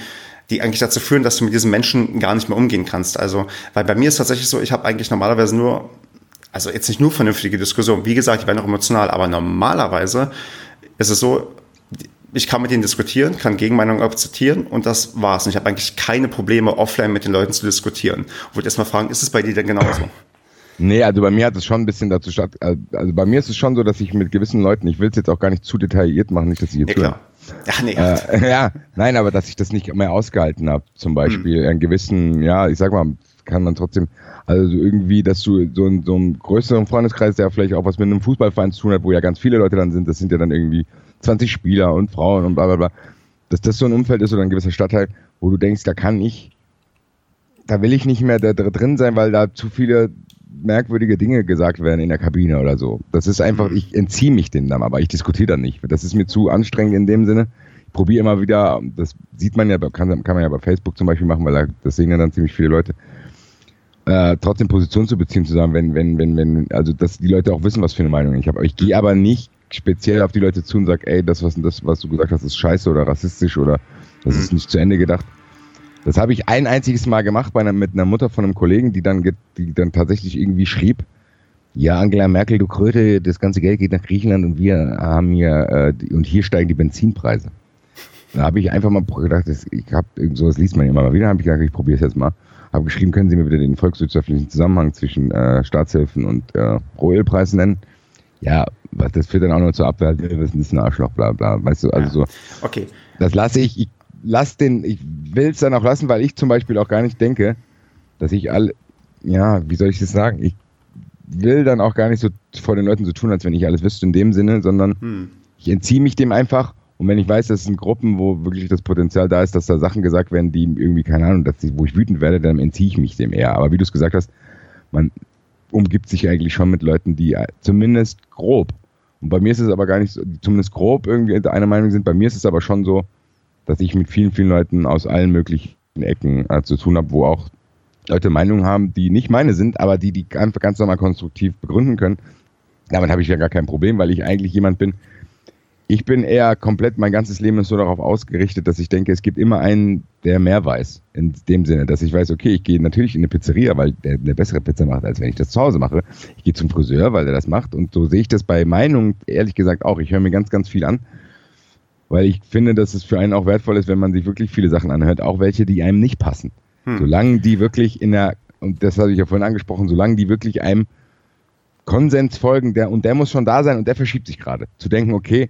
die eigentlich dazu führen, dass du mit diesen Menschen gar nicht mehr umgehen kannst? Also, weil bei mir ist tatsächlich so, ich habe eigentlich normalerweise nur, also jetzt nicht nur vernünftige Diskussionen, wie gesagt, die werden auch emotional, aber normalerweise ist es so, ich kann mit ihnen diskutieren, kann Gegenmeinungen akzeptieren und das war's. Und ich habe eigentlich keine Probleme, offline mit den Leuten zu diskutieren. Ich würde erstmal fragen, ist es bei dir denn genauso? Nee, also bei mir hat es schon ein bisschen dazu statt. Also bei mir ist es schon so, dass ich mit gewissen Leuten, ich will es jetzt auch gar nicht zu detailliert machen, nicht, dass ich jetzt. Ja, klar. Ja, nee. Äh, [LAUGHS] ja, nein, aber dass ich das nicht mehr ausgehalten habe, zum Beispiel. Hm. Einen gewissen, ja, ich sag mal, kann man trotzdem, also irgendwie, dass du so, in, so einem größeren Freundeskreis, der vielleicht auch was mit einem Fußballverein zu tun hat, wo ja ganz viele Leute dann sind, das sind ja dann irgendwie 20 Spieler und Frauen und bla bla bla, dass das so ein Umfeld ist oder ein gewisser Stadtteil, wo du denkst, da kann ich, da will ich nicht mehr da drin sein, weil da zu viele merkwürdige Dinge gesagt werden in der Kabine oder so. Das ist einfach, mhm. ich entziehe mich dem dann, aber ich diskutiere dann nicht. Das ist mir zu anstrengend in dem Sinne. Ich probiere immer wieder, das sieht man ja, kann, kann man ja bei Facebook zum Beispiel machen, weil da, das sehen ja dann ziemlich viele Leute. Äh, trotzdem Position zu beziehen, zu sagen, wenn, wenn, wenn, wenn, also dass die Leute auch wissen, was für eine Meinung ich habe. Ich gehe aber nicht speziell auf die Leute zu und sage, ey, das, was, das, was du gesagt hast, ist scheiße oder rassistisch oder das ist mhm. nicht zu Ende gedacht. Das habe ich ein einziges Mal gemacht bei einer, mit einer Mutter von einem Kollegen, die dann, die dann tatsächlich irgendwie schrieb, ja, Angela Merkel, du Kröte, das ganze Geld geht nach Griechenland und wir haben hier, äh, und hier steigen die Benzinpreise. Da habe ich einfach mal gedacht, das, ich habe so, das liest man immer mal wieder, habe ich gedacht, ich probiere es jetzt mal. Habe geschrieben, können Sie mir bitte den volkswirtschaftlichen Zusammenhang zwischen äh, Staatshilfen und äh, Rohölpreisen nennen? Ja, was das führt dann auch noch zur Abwehr, wir wissen, das ist ein Arschloch, bla bla. Weißt du, also ja. so. Okay. Das lasse ich, ich lass den, ich will es dann auch lassen, weil ich zum Beispiel auch gar nicht denke, dass ich alle, ja, wie soll ich das sagen? Ich will dann auch gar nicht so vor den Leuten so tun, als wenn ich alles wüsste in dem Sinne, sondern hm. ich entziehe mich dem einfach. Und wenn ich weiß, das sind Gruppen, wo wirklich das Potenzial da ist, dass da Sachen gesagt werden, die irgendwie, keine Ahnung, dass die, wo ich wütend werde, dann entziehe ich mich dem eher. Aber wie du es gesagt hast, man umgibt sich eigentlich schon mit Leuten, die zumindest grob und bei mir ist es aber gar nicht so, zumindest grob irgendwie einer Meinung sind. Bei mir ist es aber schon so, dass ich mit vielen, vielen Leuten aus allen möglichen Ecken äh, zu tun habe, wo auch Leute Meinungen haben, die nicht meine sind, aber die die einfach ganz normal konstruktiv begründen können. Damit habe ich ja gar kein Problem, weil ich eigentlich jemand bin, ich bin eher komplett, mein ganzes Leben ist so darauf ausgerichtet, dass ich denke, es gibt immer einen, der mehr weiß. In dem Sinne, dass ich weiß, okay, ich gehe natürlich in eine Pizzeria, weil der eine bessere Pizza macht, als wenn ich das zu Hause mache. Ich gehe zum Friseur, weil der das macht. Und so sehe ich das bei Meinungen, ehrlich gesagt, auch. Ich höre mir ganz, ganz viel an. Weil ich finde, dass es für einen auch wertvoll ist, wenn man sich wirklich viele Sachen anhört, auch welche, die einem nicht passen. Hm. Solange die wirklich in der, und das habe ich ja vorhin angesprochen, solange die wirklich einem Konsens folgen, der, und der muss schon da sein und der verschiebt sich gerade. Zu denken, okay,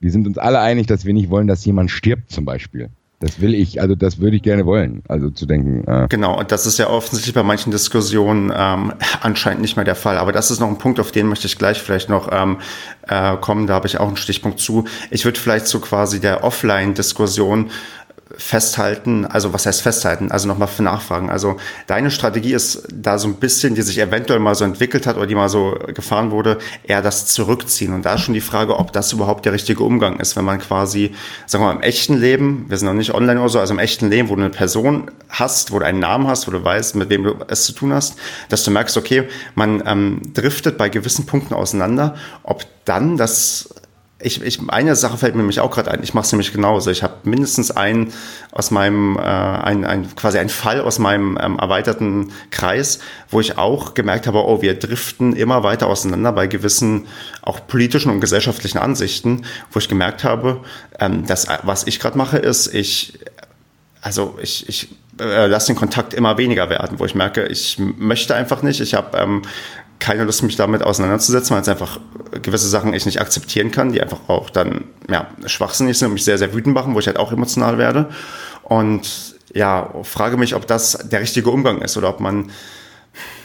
wir sind uns alle einig, dass wir nicht wollen, dass jemand stirbt zum Beispiel. Das will ich, also das würde ich gerne wollen, also zu denken. Äh genau, und das ist ja offensichtlich bei manchen Diskussionen ähm, anscheinend nicht mehr der Fall. Aber das ist noch ein Punkt, auf den möchte ich gleich vielleicht noch ähm, äh, kommen. Da habe ich auch einen Stichpunkt zu. Ich würde vielleicht so quasi der Offline-Diskussion festhalten, also was heißt festhalten, also nochmal für nachfragen. Also deine Strategie ist da so ein bisschen, die sich eventuell mal so entwickelt hat oder die mal so gefahren wurde, eher das Zurückziehen. Und da ist schon die Frage, ob das überhaupt der richtige Umgang ist, wenn man quasi, sagen wir mal, im echten Leben, wir sind noch nicht online oder so, also im echten Leben, wo du eine Person hast, wo du einen Namen hast, wo du weißt, mit wem du es zu tun hast, dass du merkst, okay, man ähm, driftet bei gewissen Punkten auseinander, ob dann das ich, ich, eine Sache fällt mir nämlich auch gerade ein. Ich mache es nämlich genauso. Ich habe mindestens einen aus meinem, äh, ein, ein, quasi einen Fall aus meinem ähm, erweiterten Kreis, wo ich auch gemerkt habe, oh, wir driften immer weiter auseinander bei gewissen auch politischen und gesellschaftlichen Ansichten, wo ich gemerkt habe, ähm, dass was ich gerade mache, ist, ich also ich, ich äh, lasse den Kontakt immer weniger werden, wo ich merke, ich möchte einfach nicht. Ich habe ähm, keine Lust, mich damit auseinanderzusetzen, weil es einfach gewisse Sachen ich nicht akzeptieren kann, die einfach auch dann ja, schwachsinnig sind und mich sehr, sehr wütend machen, wo ich halt auch emotional werde. Und ja, frage mich, ob das der richtige Umgang ist oder ob man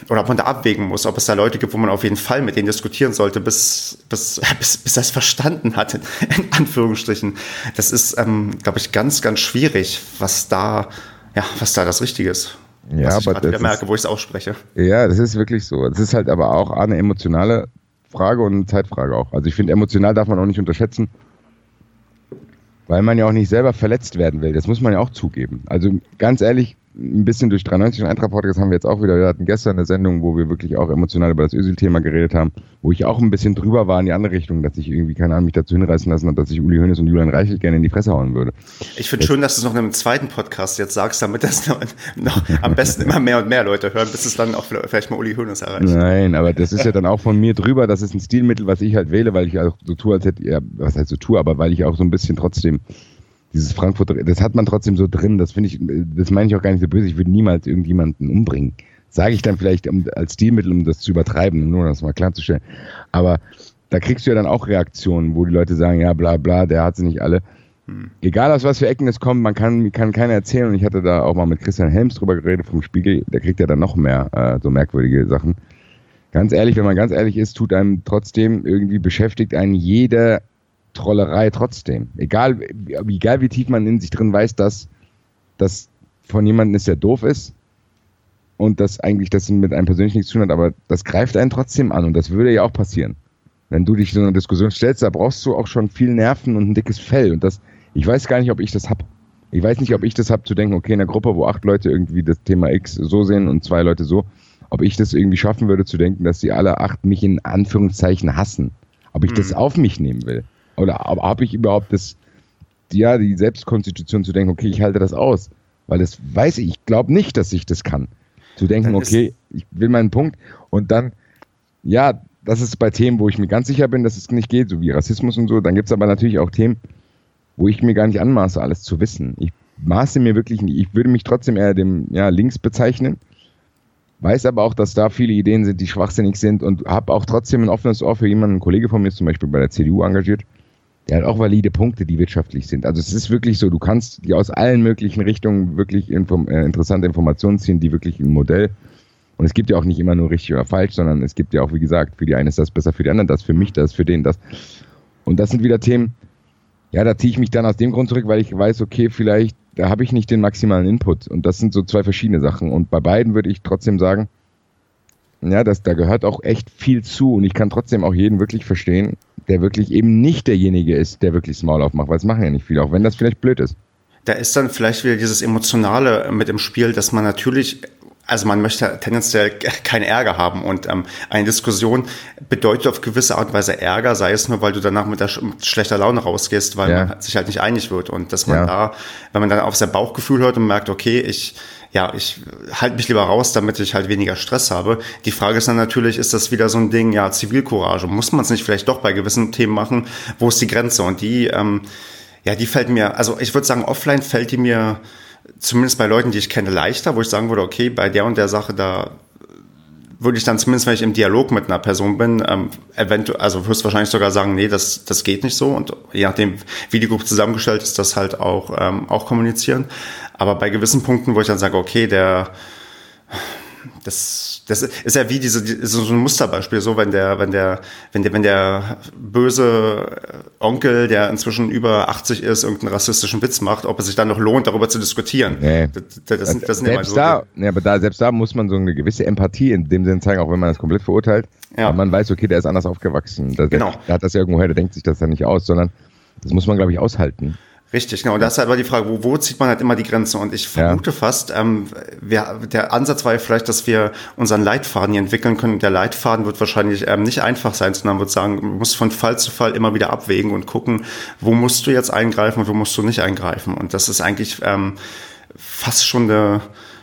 oder ob man da abwägen muss, ob es da Leute gibt, wo man auf jeden Fall mit denen diskutieren sollte, bis, bis, [LAUGHS] bis, bis es verstanden hat, [LAUGHS] in Anführungsstrichen. Das ist, ähm, glaube ich, ganz, ganz schwierig, was da, ja, was da das Richtige ist. Ja, was ich aber das merke, wo ich es ausspreche. Ja, das ist wirklich so. Das ist halt aber auch eine emotionale Frage und eine Zeitfrage auch. Also ich finde, emotional darf man auch nicht unterschätzen, weil man ja auch nicht selber verletzt werden will. Das muss man ja auch zugeben. Also ganz ehrlich, ein bisschen durch 93 und Eintracht Podcast haben wir jetzt auch wieder. Wir hatten gestern eine Sendung, wo wir wirklich auch emotional über das Ösil-Thema geredet haben, wo ich auch ein bisschen drüber war in die andere Richtung, dass ich irgendwie, keine Ahnung, mich dazu hinreißen lassen habe, dass ich Uli Hoeneß und Julian Reichelt gerne in die Fresse hauen würde. Ich finde schön, dass du es noch in einem zweiten Podcast jetzt sagst, damit das noch, noch am besten immer mehr und mehr Leute hören, bis es dann auch vielleicht mal Uli Hoeneß erreicht. Nein, aber das ist ja dann auch von mir drüber. Das ist ein Stilmittel, was ich halt wähle, weil ich auch so tue, als hätte, ja, was heißt so tue, aber weil ich auch so ein bisschen trotzdem dieses Frankfurt, das hat man trotzdem so drin, das finde ich, das meine ich auch gar nicht so böse, ich würde niemals irgendjemanden umbringen. Sage ich dann vielleicht um, als Stilmittel, um das zu übertreiben, nur das mal klarzustellen. Aber da kriegst du ja dann auch Reaktionen, wo die Leute sagen, ja, bla bla, der hat sie nicht alle. Hm. Egal aus was für Ecken es kommt, man kann, kann keiner erzählen. Und ich hatte da auch mal mit Christian Helms drüber geredet vom Spiegel, der kriegt ja dann noch mehr äh, so merkwürdige Sachen. Ganz ehrlich, wenn man ganz ehrlich ist, tut einem trotzdem irgendwie beschäftigt einen jeder Trollerei trotzdem. Egal, egal wie tief man in sich drin weiß, dass das von jemandem ist, der doof ist und das eigentlich das mit einem persönlich nichts zu tun hat, aber das greift einen trotzdem an und das würde ja auch passieren. Wenn du dich so einer Diskussion stellst, da brauchst du auch schon viel Nerven und ein dickes Fell und das, ich weiß gar nicht, ob ich das hab. Ich weiß nicht, ob ich das hab zu denken, okay, in einer Gruppe, wo acht Leute irgendwie das Thema X so sehen und zwei Leute so, ob ich das irgendwie schaffen würde zu denken, dass sie alle acht mich in Anführungszeichen hassen. Ob ich mhm. das auf mich nehmen will. Oder habe ich überhaupt das, ja, die Selbstkonstitution zu denken, okay, ich halte das aus? Weil das weiß ich, ich glaube nicht, dass ich das kann. Zu denken, okay, ich will meinen Punkt und dann, ja, das ist bei Themen, wo ich mir ganz sicher bin, dass es nicht geht, so wie Rassismus und so. Dann gibt es aber natürlich auch Themen, wo ich mir gar nicht anmaße, alles zu wissen. Ich maße mir wirklich nicht, ich würde mich trotzdem eher dem ja, links bezeichnen, weiß aber auch, dass da viele Ideen sind, die schwachsinnig sind und habe auch trotzdem ein offenes Ohr für jemanden, ein Kollege von mir ist zum Beispiel bei der CDU engagiert, der hat auch valide Punkte, die wirtschaftlich sind. Also es ist wirklich so, du kannst die aus allen möglichen Richtungen wirklich inform äh, interessante Informationen ziehen, die wirklich ein Modell. Und es gibt ja auch nicht immer nur richtig oder falsch, sondern es gibt ja auch, wie gesagt, für die einen ist das besser, für die anderen das, für mich das, für den das. Und das sind wieder Themen, ja, da ziehe ich mich dann aus dem Grund zurück, weil ich weiß, okay, vielleicht, da habe ich nicht den maximalen Input. Und das sind so zwei verschiedene Sachen. Und bei beiden würde ich trotzdem sagen, ja, das, da gehört auch echt viel zu. Und ich kann trotzdem auch jeden wirklich verstehen, der wirklich eben nicht derjenige ist, der wirklich das Maul aufmacht, weil es machen ja nicht viele, auch wenn das vielleicht blöd ist. Da ist dann vielleicht wieder dieses Emotionale mit im Spiel, dass man natürlich also man möchte tendenziell keinen Ärger haben und ähm, eine Diskussion bedeutet auf gewisse Art und Weise Ärger, sei es nur, weil du danach mit, der, mit schlechter Laune rausgehst, weil ja. man sich halt nicht einig wird und dass man ja. da, wenn man dann auf sein Bauchgefühl hört und merkt, okay, ich ja, ich halte mich lieber raus, damit ich halt weniger Stress habe. Die Frage ist dann natürlich, ist das wieder so ein Ding, ja, Zivilcourage, muss man es nicht vielleicht doch bei gewissen Themen machen? Wo ist die Grenze? Und die, ähm, ja, die fällt mir, also ich würde sagen, offline fällt die mir zumindest bei Leuten, die ich kenne, leichter, wo ich sagen würde, okay, bei der und der Sache, da würde ich dann zumindest, wenn ich im Dialog mit einer Person bin, ähm, eventuell, also höchstwahrscheinlich sogar sagen, nee, das, das geht nicht so. Und je nachdem, wie die Gruppe zusammengestellt ist, das halt auch, ähm, auch kommunizieren. Aber bei gewissen Punkten, wo ich dann sage, okay, der, das, das ist ja wie diese, so ein Musterbeispiel, so wenn der, wenn der, wenn der, wenn der böse Onkel, der inzwischen über 80 ist, irgendeinen rassistischen Witz macht, ob es sich dann noch lohnt, darüber zu diskutieren. Nee. Das, das, das, das sind selbst so da, ja, aber da, selbst da muss man so eine gewisse Empathie in dem Sinn zeigen, auch wenn man das komplett verurteilt. Ja. man weiß, okay, der ist anders aufgewachsen. Genau. der hat das ja irgendwo her, der denkt sich das ja nicht aus, sondern das muss man, glaube ich, aushalten. Richtig, genau. Und das ist halt aber die Frage, wo, wo zieht man halt immer die Grenze? Und ich vermute ja. fast, ähm, wir, der Ansatz war ja vielleicht, dass wir unseren Leitfaden hier entwickeln können. Der Leitfaden wird wahrscheinlich ähm, nicht einfach sein, sondern wird sagen, du musst von Fall zu Fall immer wieder abwägen und gucken, wo musst du jetzt eingreifen und wo musst du nicht eingreifen. Und das ist eigentlich ähm, fast schon eine,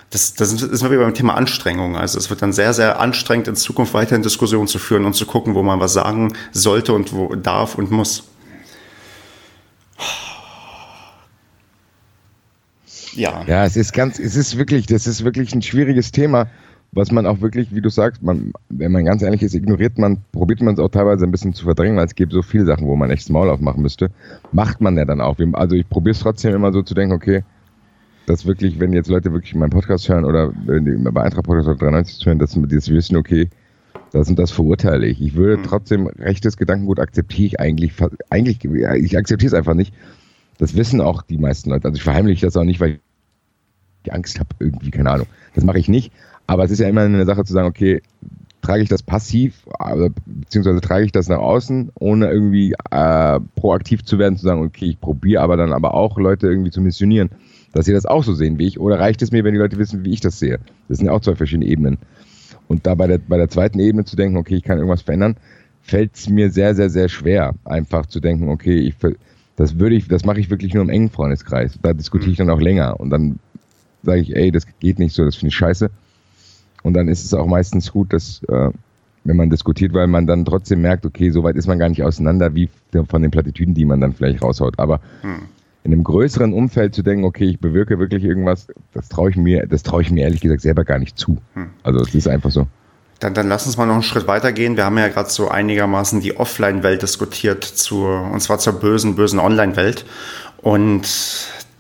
das, das ist wieder beim Thema Anstrengung. Also es wird dann sehr, sehr anstrengend, in Zukunft weiterhin Diskussionen zu führen und zu gucken, wo man was sagen sollte und wo darf und muss. Ja. Ja, es ist ganz, es ist wirklich, das ist wirklich ein schwieriges Thema, was man auch wirklich, wie du sagst, man, wenn man ganz ehrlich ist, ignoriert man, probiert man es auch teilweise ein bisschen zu verdrängen, weil es gibt so viele Sachen, wo man echt das Maul aufmachen müsste. Macht man ja dann auch. Also ich probiere es trotzdem immer so zu denken, okay, dass wirklich, wenn jetzt Leute wirklich meinen Podcast hören oder bei Eintracht Podcast 93 zu hören, dass die das wissen, okay, das und das verurteile ich. Ich würde mhm. trotzdem rechtes Gedankengut akzeptiere ich eigentlich, eigentlich, ich akzeptiere es einfach nicht. Das wissen auch die meisten Leute. Also ich verheimliche das auch nicht, weil ich Angst habe, irgendwie, keine Ahnung. Das mache ich nicht. Aber es ist ja immer eine Sache zu sagen, okay, trage ich das passiv, beziehungsweise trage ich das nach außen, ohne irgendwie äh, proaktiv zu werden, zu sagen, okay, ich probiere aber dann aber auch Leute irgendwie zu missionieren, dass sie das auch so sehen wie ich. Oder reicht es mir, wenn die Leute wissen, wie ich das sehe? Das sind ja auch zwei verschiedene Ebenen. Und da bei der, bei der zweiten Ebene zu denken, okay, ich kann irgendwas verändern, fällt es mir sehr, sehr, sehr schwer, einfach zu denken, okay, ich das würde ich, das mache ich wirklich nur im engen Freundeskreis. Da diskutiere ich dann auch länger und dann sage ich, ey, das geht nicht so, das finde ich scheiße. Und dann ist es auch meistens gut, dass, äh, wenn man diskutiert, weil man dann trotzdem merkt, okay, so weit ist man gar nicht auseinander, wie von den Plattitüden, die man dann vielleicht raushaut. Aber hm. in einem größeren Umfeld zu denken, okay, ich bewirke wirklich irgendwas, das traue ich mir, das traue ich mir ehrlich gesagt selber gar nicht zu. Hm. Also es ist einfach so. Dann, dann lass uns mal noch einen Schritt weiter gehen. Wir haben ja gerade so einigermaßen die Offline-Welt diskutiert, zur, und zwar zur bösen, bösen Online-Welt. Und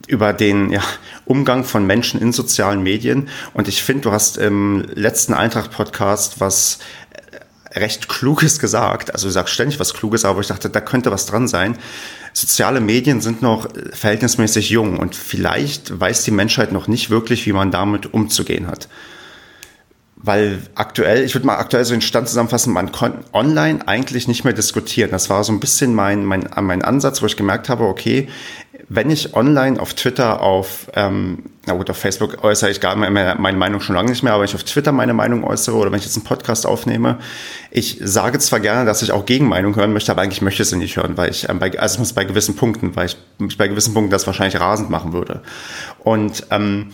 über den ja, Umgang von Menschen in sozialen Medien. Und ich finde, du hast im letzten Eintracht-Podcast was äh, recht Kluges gesagt. Also du sagst ständig was Kluges, aber ich dachte, da könnte was dran sein. Soziale Medien sind noch verhältnismäßig jung und vielleicht weiß die Menschheit noch nicht wirklich, wie man damit umzugehen hat weil aktuell, ich würde mal aktuell so den Stand zusammenfassen, man konnte online eigentlich nicht mehr diskutieren. Das war so ein bisschen mein, mein, mein Ansatz, wo ich gemerkt habe, okay, wenn ich online auf Twitter, auf, ähm, na gut, auf Facebook äußere ich gar mehr meine Meinung schon lange nicht mehr, aber wenn ich auf Twitter meine Meinung äußere oder wenn ich jetzt einen Podcast aufnehme, ich sage zwar gerne, dass ich auch Gegenmeinung hören möchte, aber eigentlich möchte ich sie nicht hören, weil ich, ähm, bei, also bei gewissen Punkten, weil ich mich bei gewissen Punkten das wahrscheinlich rasend machen würde. Und ähm,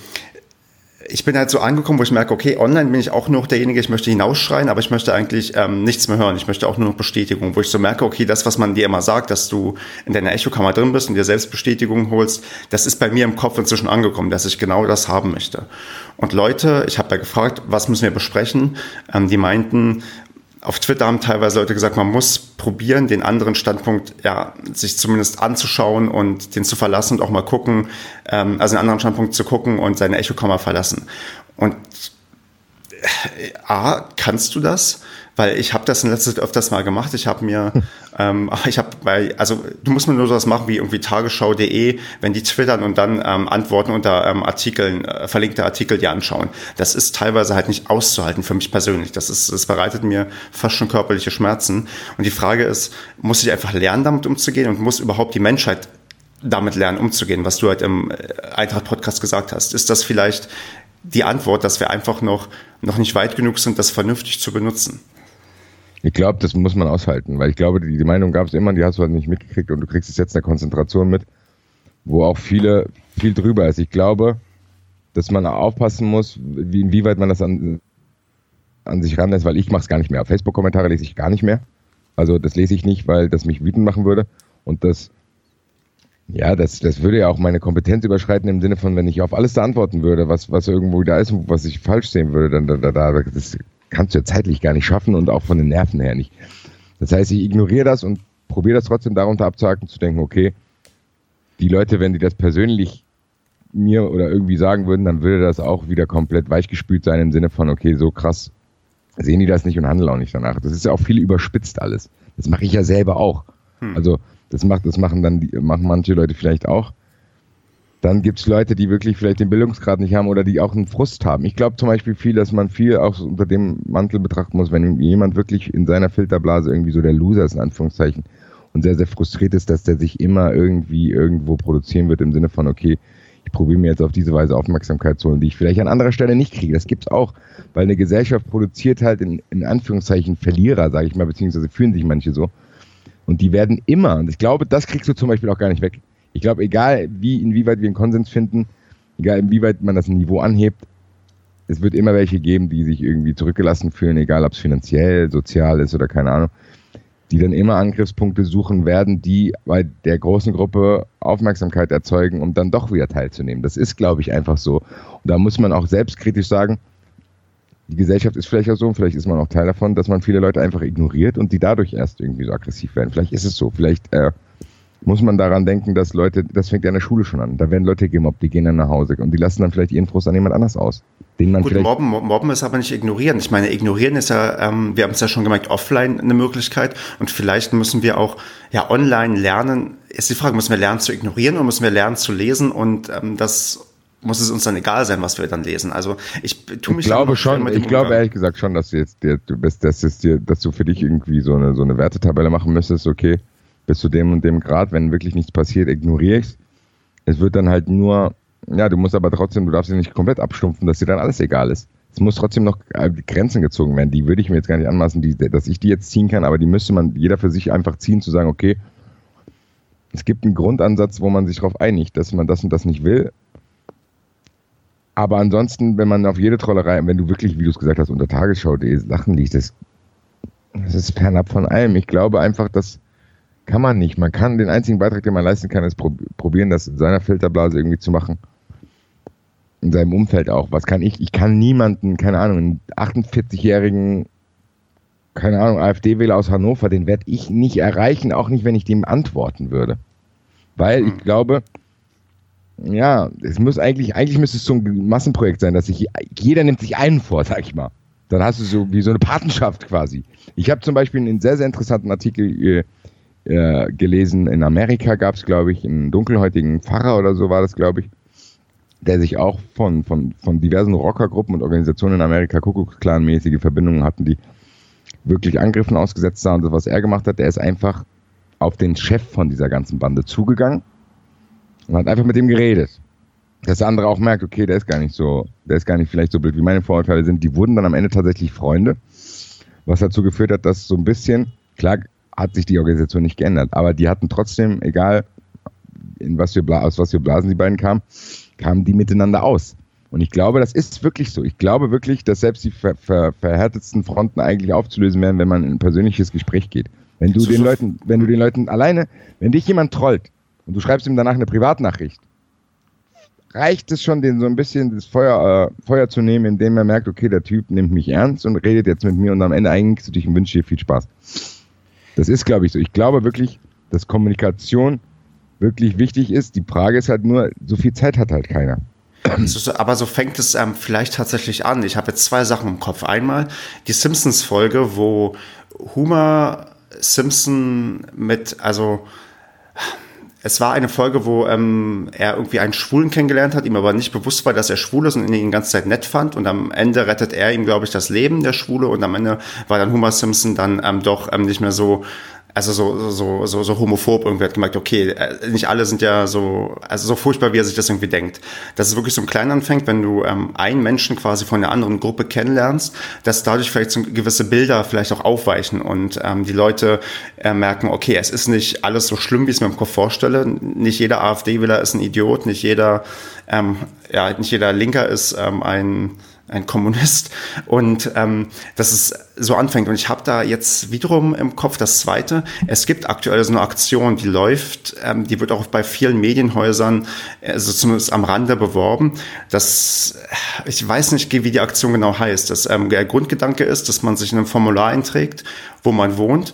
ich bin halt so angekommen, wo ich merke, okay, online bin ich auch nur noch derjenige, ich möchte hinausschreien, aber ich möchte eigentlich ähm, nichts mehr hören. Ich möchte auch nur noch Bestätigung, wo ich so merke, okay, das, was man dir immer sagt, dass du in deiner Echokammer drin bist und dir selbst Bestätigung holst, das ist bei mir im Kopf inzwischen angekommen, dass ich genau das haben möchte. Und Leute, ich habe da gefragt, was müssen wir besprechen? Ähm, die meinten, auf Twitter haben teilweise Leute gesagt, man muss probieren, den anderen Standpunkt ja sich zumindest anzuschauen und den zu verlassen und auch mal gucken, ähm, also einen anderen Standpunkt zu gucken und seine Echokammer verlassen. Und A, kannst du das? weil ich habe das in letzter Zeit öfters mal gemacht. Ich habe mir, ähm, [LAUGHS] ich habe bei, also du musst mir nur sowas machen wie irgendwie tagesschau.de, wenn die twittern und dann ähm, Antworten unter ähm, Artikeln, äh, verlinkte Artikel die anschauen. Das ist teilweise halt nicht auszuhalten für mich persönlich. Das ist, das bereitet mir fast schon körperliche Schmerzen. Und die Frage ist, muss ich einfach lernen, damit umzugehen und muss überhaupt die Menschheit damit lernen, umzugehen, was du halt im äh, Eintracht-Podcast gesagt hast? Ist das vielleicht die Antwort, dass wir einfach noch, noch nicht weit genug sind, das vernünftig zu benutzen? Ich glaube, das muss man aushalten, weil ich glaube, die, die Meinung gab es immer, die hast du halt nicht mitgekriegt und du kriegst es jetzt eine Konzentration mit, wo auch viele, viel drüber ist. Ich glaube, dass man aufpassen muss, wie, inwieweit man das an, an sich ranlässt, weil ich mache es gar nicht mehr. Facebook-Kommentare lese ich gar nicht mehr. Also das lese ich nicht, weil das mich wütend machen würde. Und das, ja, das, das würde ja auch meine Kompetenz überschreiten im Sinne von, wenn ich auf alles da antworten würde, was, was irgendwo da ist, was ich falsch sehen würde, dann da, da, da das kannst du ja zeitlich gar nicht schaffen und auch von den Nerven her nicht. Das heißt, ich ignoriere das und probiere das trotzdem darunter abzuhaken, zu denken, okay, die Leute, wenn die das persönlich mir oder irgendwie sagen würden, dann würde das auch wieder komplett weichgespült sein im Sinne von, okay, so krass sehen die das nicht und handeln auch nicht danach. Das ist ja auch viel überspitzt alles. Das mache ich ja selber auch. Hm. Also das macht, das machen dann die, machen manche Leute vielleicht auch. Dann gibt es Leute, die wirklich vielleicht den Bildungsgrad nicht haben oder die auch einen Frust haben. Ich glaube zum Beispiel viel, dass man viel auch unter dem Mantel betrachten muss, wenn jemand wirklich in seiner Filterblase irgendwie so der Loser ist, in Anführungszeichen, und sehr, sehr frustriert ist, dass der sich immer irgendwie irgendwo produzieren wird im Sinne von, okay, ich probiere mir jetzt auf diese Weise Aufmerksamkeit zu holen, die ich vielleicht an anderer Stelle nicht kriege. Das gibt's auch, weil eine Gesellschaft produziert halt in, in Anführungszeichen Verlierer, sage ich mal, beziehungsweise fühlen sich manche so. Und die werden immer, und ich glaube, das kriegst du zum Beispiel auch gar nicht weg. Ich glaube, egal wie, inwieweit wir einen Konsens finden, egal inwieweit man das Niveau anhebt, es wird immer welche geben, die sich irgendwie zurückgelassen fühlen, egal ob es finanziell, sozial ist oder keine Ahnung die dann immer Angriffspunkte suchen werden, die bei der großen Gruppe Aufmerksamkeit erzeugen, um dann doch wieder teilzunehmen. Das ist, glaube ich, einfach so. Und da muss man auch selbstkritisch sagen, die Gesellschaft ist vielleicht auch so, und vielleicht ist man auch Teil davon, dass man viele Leute einfach ignoriert und die dadurch erst irgendwie so aggressiv werden. Vielleicht ist es so. Vielleicht äh, muss man daran denken, dass Leute, das fängt ja in der Schule schon an. Da werden Leute gemobbt, die gehen dann nach Hause und die lassen dann vielleicht ihren Frust an jemand anders aus. Den man Gut, vielleicht mobben, mobben ist aber nicht ignorieren. Ich meine, ignorieren ist ja, ähm, wir haben es ja schon gemerkt, offline eine Möglichkeit und vielleicht müssen wir auch ja online lernen. Ist die Frage, müssen wir lernen zu ignorieren oder müssen wir lernen zu lesen und ähm, das muss es uns dann egal sein, was wir dann lesen. Also ich tue mich ich glaube schon, ich glaube ehrlich gesagt schon, dass du jetzt dir, du bist, dass, es dir, dass du für dich irgendwie so eine so eine Wertetabelle machen müsstest. Okay, bis zu dem und dem Grad, wenn wirklich nichts passiert, ignoriere ich es. Es wird dann halt nur, ja, du musst aber trotzdem, du darfst dich nicht komplett abstumpfen, dass dir dann alles egal ist. Es muss trotzdem noch äh, Grenzen gezogen werden. Die würde ich mir jetzt gar nicht anmaßen, die, dass ich die jetzt ziehen kann, aber die müsste man jeder für sich einfach ziehen, zu sagen, okay, es gibt einen Grundansatz, wo man sich darauf einigt, dass man das und das nicht will. Aber ansonsten, wenn man auf jede Trollerei, wenn du wirklich, wie du es gesagt hast, unter Tagesschau.de Sachen liest, das, das ist fernab von allem. Ich glaube einfach, dass kann man nicht. Man kann den einzigen Beitrag, den man leisten kann, ist probieren, das in seiner Filterblase irgendwie zu machen. In seinem Umfeld auch. Was kann ich? Ich kann niemanden, keine Ahnung, einen 48-jährigen, keine Ahnung, AfD-Wähler aus Hannover, den werde ich nicht erreichen, auch nicht, wenn ich dem antworten würde. Weil ich hm. glaube, ja, es muss eigentlich, eigentlich müsste es so ein Massenprojekt sein, dass sich jeder nimmt sich einen vor, sag ich mal. Dann hast du so wie so eine Patenschaft quasi. Ich habe zum Beispiel einen sehr, sehr interessanten Artikel äh, äh, gelesen, in Amerika gab es, glaube ich, einen dunkelhäutigen Pfarrer oder so war das, glaube ich, der sich auch von, von, von diversen Rockergruppen und Organisationen in Amerika Kuckucksklan-mäßige Verbindungen hatten, die wirklich Angriffen ausgesetzt waren. Und was er gemacht hat, der ist einfach auf den Chef von dieser ganzen Bande zugegangen und hat einfach mit ihm geredet. Dass der andere auch merkt, okay, der ist gar nicht so, der ist gar nicht vielleicht so blöd, wie meine Vorurteile sind. Die wurden dann am Ende tatsächlich Freunde, was dazu geführt hat, dass so ein bisschen, klar, hat sich die Organisation nicht geändert. Aber die hatten trotzdem, egal in was für aus was für Blasen die beiden kamen, kamen die miteinander aus. Und ich glaube, das ist wirklich so. Ich glaube wirklich, dass selbst die ver ver verhärtetsten Fronten eigentlich aufzulösen werden, wenn man in ein persönliches Gespräch geht. Wenn du so den Leuten, wenn du den Leuten alleine, wenn dich jemand trollt und du schreibst ihm danach eine Privatnachricht, reicht es schon, den so ein bisschen das Feuer, äh, Feuer zu nehmen, indem er merkt, okay, der Typ nimmt mich ernst und redet jetzt mit mir und am Ende eigentlich zu dich und wünsche dir viel Spaß. Das ist, glaube ich, so. Ich glaube wirklich, dass Kommunikation wirklich wichtig ist. Die Frage ist halt nur, so viel Zeit hat halt keiner. Aber so fängt es ähm, vielleicht tatsächlich an. Ich habe jetzt zwei Sachen im Kopf. Einmal die Simpsons-Folge, wo Homer Simpson mit, also es war eine Folge, wo ähm, er irgendwie einen Schwulen kennengelernt hat, ihm aber nicht bewusst war, dass er schwul ist und ihn die ganze Zeit nett fand. Und am Ende rettet er ihm, glaube ich, das Leben, der Schwule. Und am Ende war dann Homer Simpson dann ähm, doch ähm, nicht mehr so also so, so, so, so homophob irgendwie hat gemerkt, okay, äh, nicht alle sind ja so, also so furchtbar, wie er sich das irgendwie denkt. Dass es wirklich so ein klein anfängt, wenn du ähm, einen Menschen quasi von der anderen Gruppe kennenlernst, dass dadurch vielleicht so gewisse Bilder vielleicht auch aufweichen und ähm, die Leute äh, merken, okay, es ist nicht alles so schlimm, wie ich es mir im Kopf vorstelle. Nicht jeder AfD-Wähler ist ein Idiot, nicht jeder, ähm, ja, nicht jeder Linker ist ähm, ein ein Kommunist und ähm, dass es so anfängt. Und ich habe da jetzt wiederum im Kopf das Zweite. Es gibt aktuell so eine Aktion, die läuft, ähm, die wird auch bei vielen Medienhäusern, also zumindest am Rande beworben. Das, ich weiß nicht, wie die Aktion genau heißt. Das, ähm, der Grundgedanke ist, dass man sich in einem Formular einträgt, wo man wohnt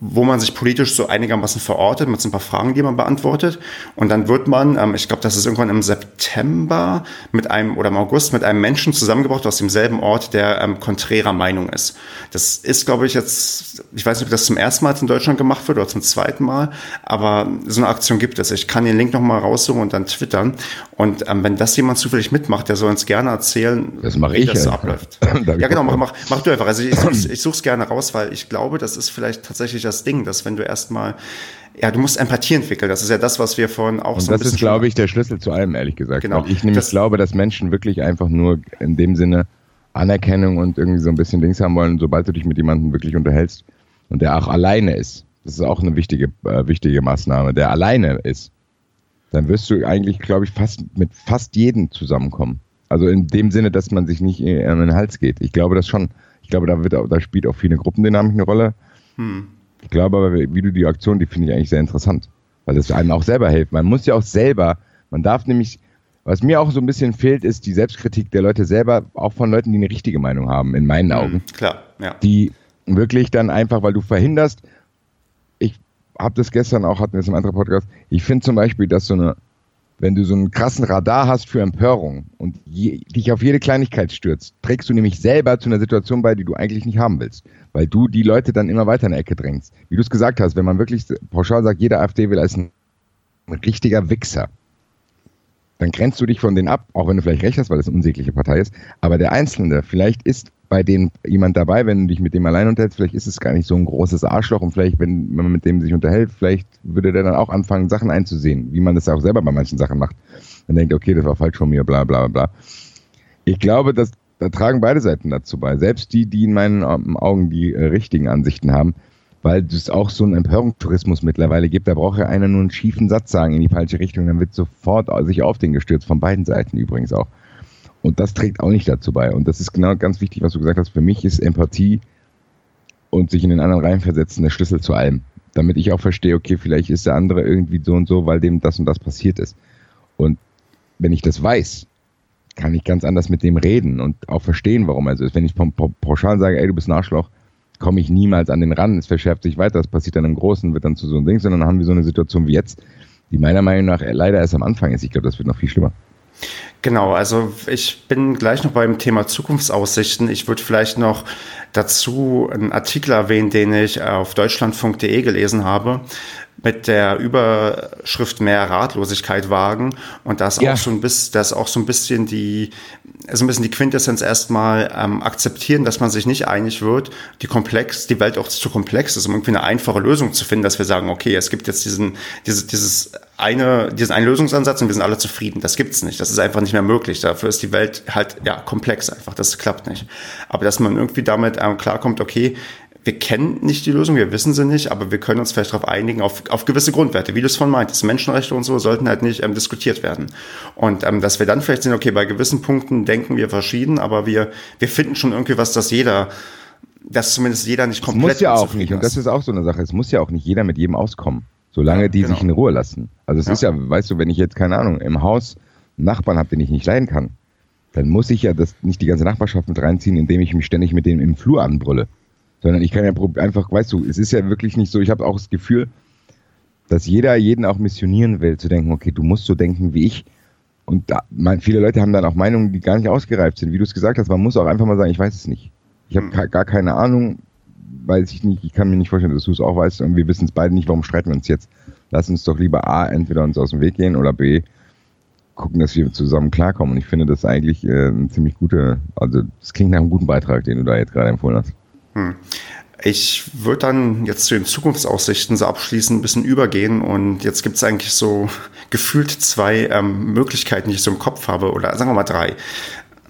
wo man sich politisch so einigermaßen verortet, mit so ein paar Fragen, die man beantwortet. Und dann wird man, ähm, ich glaube, das ist irgendwann im September mit einem oder im August mit einem Menschen zusammengebracht aus demselben Ort, der ähm, konträrer Meinung ist. Das ist, glaube ich, jetzt, ich weiß nicht, ob das zum ersten Mal in Deutschland gemacht wird oder zum zweiten Mal, aber so eine Aktion gibt es. Ich kann den Link nochmal raussuchen und dann twittern. Und ähm, wenn das jemand zufällig mitmacht, der soll uns gerne erzählen, das wie ich, das so abläuft. [LAUGHS] ja, genau, mach, mach, mach du einfach. Also ich, ich suche es gerne raus, weil ich glaube, das ist vielleicht tatsächlich das Ding, dass wenn du erstmal ja, du musst Empathie entwickeln. Das ist ja das, was wir vorhin auch und so ein Das ist, glaube ich, der Schlüssel zu allem, ehrlich gesagt. Genau. Weil ich nämlich das glaube, dass Menschen wirklich einfach nur in dem Sinne Anerkennung und irgendwie so ein bisschen Dings haben wollen, sobald du dich mit jemandem wirklich unterhältst und der auch alleine ist. Das ist auch eine wichtige, äh, wichtige Maßnahme, der alleine ist. Dann wirst du eigentlich, glaube ich, fast mit fast jedem zusammenkommen. Also in dem Sinne, dass man sich nicht an den Hals geht. Ich glaube das schon. Ich glaube, da, wird, da spielt auch viele Gruppendynamik eine Rolle. Hm. Ich glaube aber, wie du die Aktion, die finde ich eigentlich sehr interessant. Weil es einem auch selber hilft. Man muss ja auch selber, man darf nämlich, was mir auch so ein bisschen fehlt, ist die Selbstkritik der Leute selber, auch von Leuten, die eine richtige Meinung haben, in meinen hm, Augen. Klar, ja. Die wirklich dann einfach, weil du verhinderst, ich habe das gestern auch, hatten wir es im anderen Podcast, ich finde zum Beispiel, dass so eine wenn du so einen krassen Radar hast für Empörung und je, dich auf jede Kleinigkeit stürzt, trägst du nämlich selber zu einer Situation bei, die du eigentlich nicht haben willst, weil du die Leute dann immer weiter in die Ecke drängst. Wie du es gesagt hast, wenn man wirklich pauschal sagt, jeder AfD will ein, ein richtiger Wichser, dann grenzt du dich von denen ab, auch wenn du vielleicht recht hast, weil das eine unsägliche Partei ist. Aber der Einzelne, vielleicht ist bei denen jemand dabei, wenn du dich mit dem allein unterhältst, vielleicht ist es gar nicht so ein großes Arschloch und vielleicht, wenn, man mit dem sich unterhält, vielleicht würde der dann auch anfangen, Sachen einzusehen, wie man das auch selber bei manchen Sachen macht. Dann denkt, okay, das war falsch von mir, bla bla bla. Ich glaube, dass, da tragen beide Seiten dazu bei. Selbst die, die in meinen Augen die äh, richtigen Ansichten haben, weil es auch so einen Empörungstourismus mittlerweile gibt. Da braucht ja einer nur einen schiefen Satz sagen in die falsche Richtung, dann wird sofort sich auf den gestürzt, von beiden Seiten übrigens auch. Und das trägt auch nicht dazu bei. Und das ist genau ganz wichtig, was du gesagt hast. Für mich ist Empathie und sich in den anderen reinversetzen der Schlüssel zu allem. Damit ich auch verstehe, okay, vielleicht ist der andere irgendwie so und so, weil dem das und das passiert ist. Und wenn ich das weiß, kann ich ganz anders mit dem reden und auch verstehen, warum er so ist. Wenn ich pauschal sage, ey, du bist ein Arschloch, komme ich niemals an den ran. Es verschärft sich weiter, das passiert dann im Großen, wird dann zu so einem Ding, sondern dann haben wir so eine Situation wie jetzt, die meiner Meinung nach leider erst am Anfang ist. Ich glaube, das wird noch viel schlimmer. Genau, also ich bin gleich noch beim Thema Zukunftsaussichten. Ich würde vielleicht noch dazu einen Artikel erwähnen, den ich auf deutschlandfunk.de gelesen habe mit der Überschrift mehr Ratlosigkeit wagen und das ja. auch so ein bisschen, das auch so ein bisschen die, so ein bisschen die Quintessenz erstmal ähm, akzeptieren, dass man sich nicht einig wird, die komplex, die Welt auch zu komplex ist, um irgendwie eine einfache Lösung zu finden, dass wir sagen, okay, es gibt jetzt diesen, dieses, dieses eine, diesen einen Lösungsansatz und wir sind alle zufrieden. Das gibt's nicht. Das ist einfach nicht mehr möglich. Dafür ist die Welt halt ja komplex einfach. Das klappt nicht. Aber dass man irgendwie damit ähm, klarkommt, okay, wir kennen nicht die Lösung, wir wissen sie nicht, aber wir können uns vielleicht darauf einigen, auf, auf gewisse Grundwerte, wie du es von meintest. Menschenrechte und so sollten halt nicht ähm, diskutiert werden. Und ähm, dass wir dann vielleicht sehen, okay, bei gewissen Punkten denken wir verschieden, aber wir, wir finden schon irgendwie was, dass jeder, dass zumindest jeder nicht komplett. Es muss ja auch nicht, und das ist auch so eine Sache, es muss ja auch nicht jeder mit jedem auskommen, solange ja, die genau. sich in Ruhe lassen. Also es ja. ist ja, weißt du, wenn ich jetzt, keine Ahnung, im Haus Nachbarn habe, den ich nicht leiden kann, dann muss ich ja das nicht die ganze Nachbarschaft mit reinziehen, indem ich mich ständig mit dem im Flur anbrülle. Sondern ich kann ja einfach, weißt du, es ist ja wirklich nicht so, ich habe auch das Gefühl, dass jeder jeden auch missionieren will, zu denken, okay, du musst so denken wie ich. Und da, man, viele Leute haben dann auch Meinungen, die gar nicht ausgereift sind. Wie du es gesagt hast, man muss auch einfach mal sagen, ich weiß es nicht. Ich habe hm. gar keine Ahnung, weiß ich nicht, ich kann mir nicht vorstellen, dass du es auch weißt und wir wissen es beide nicht, warum streiten wir uns jetzt. Lass uns doch lieber A, entweder uns aus dem Weg gehen oder B, gucken, dass wir zusammen klarkommen. Und ich finde das eigentlich äh, ein ziemlich guter, also das klingt nach einem guten Beitrag, den du da jetzt gerade empfohlen hast. Hm. Ich würde dann jetzt zu den Zukunftsaussichten so abschließend ein bisschen übergehen und jetzt gibt es eigentlich so [LAUGHS] gefühlt zwei ähm, Möglichkeiten, die ich so im Kopf habe oder sagen wir mal drei.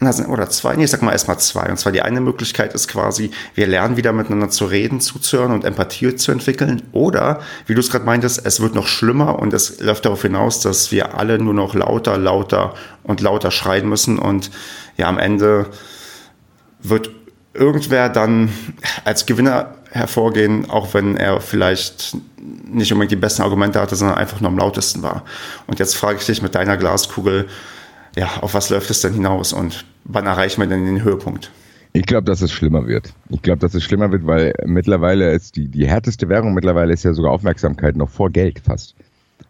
Oder zwei, nee, ich sag mal erstmal zwei. Und zwar die eine Möglichkeit ist quasi, wir lernen wieder miteinander zu reden, zuzuhören und Empathie zu entwickeln. Oder, wie du es gerade meintest, es wird noch schlimmer und es läuft darauf hinaus, dass wir alle nur noch lauter, lauter und lauter schreien müssen und ja, am Ende wird irgendwer dann als Gewinner hervorgehen, auch wenn er vielleicht nicht unbedingt die besten Argumente hatte, sondern einfach nur am lautesten war. Und jetzt frage ich dich mit deiner Glaskugel, ja, auf was läuft es denn hinaus und wann erreichen wir denn den Höhepunkt? Ich glaube, dass es schlimmer wird. Ich glaube, dass es schlimmer wird, weil mittlerweile ist die, die härteste Währung mittlerweile ist ja sogar Aufmerksamkeit noch vor Geld fast.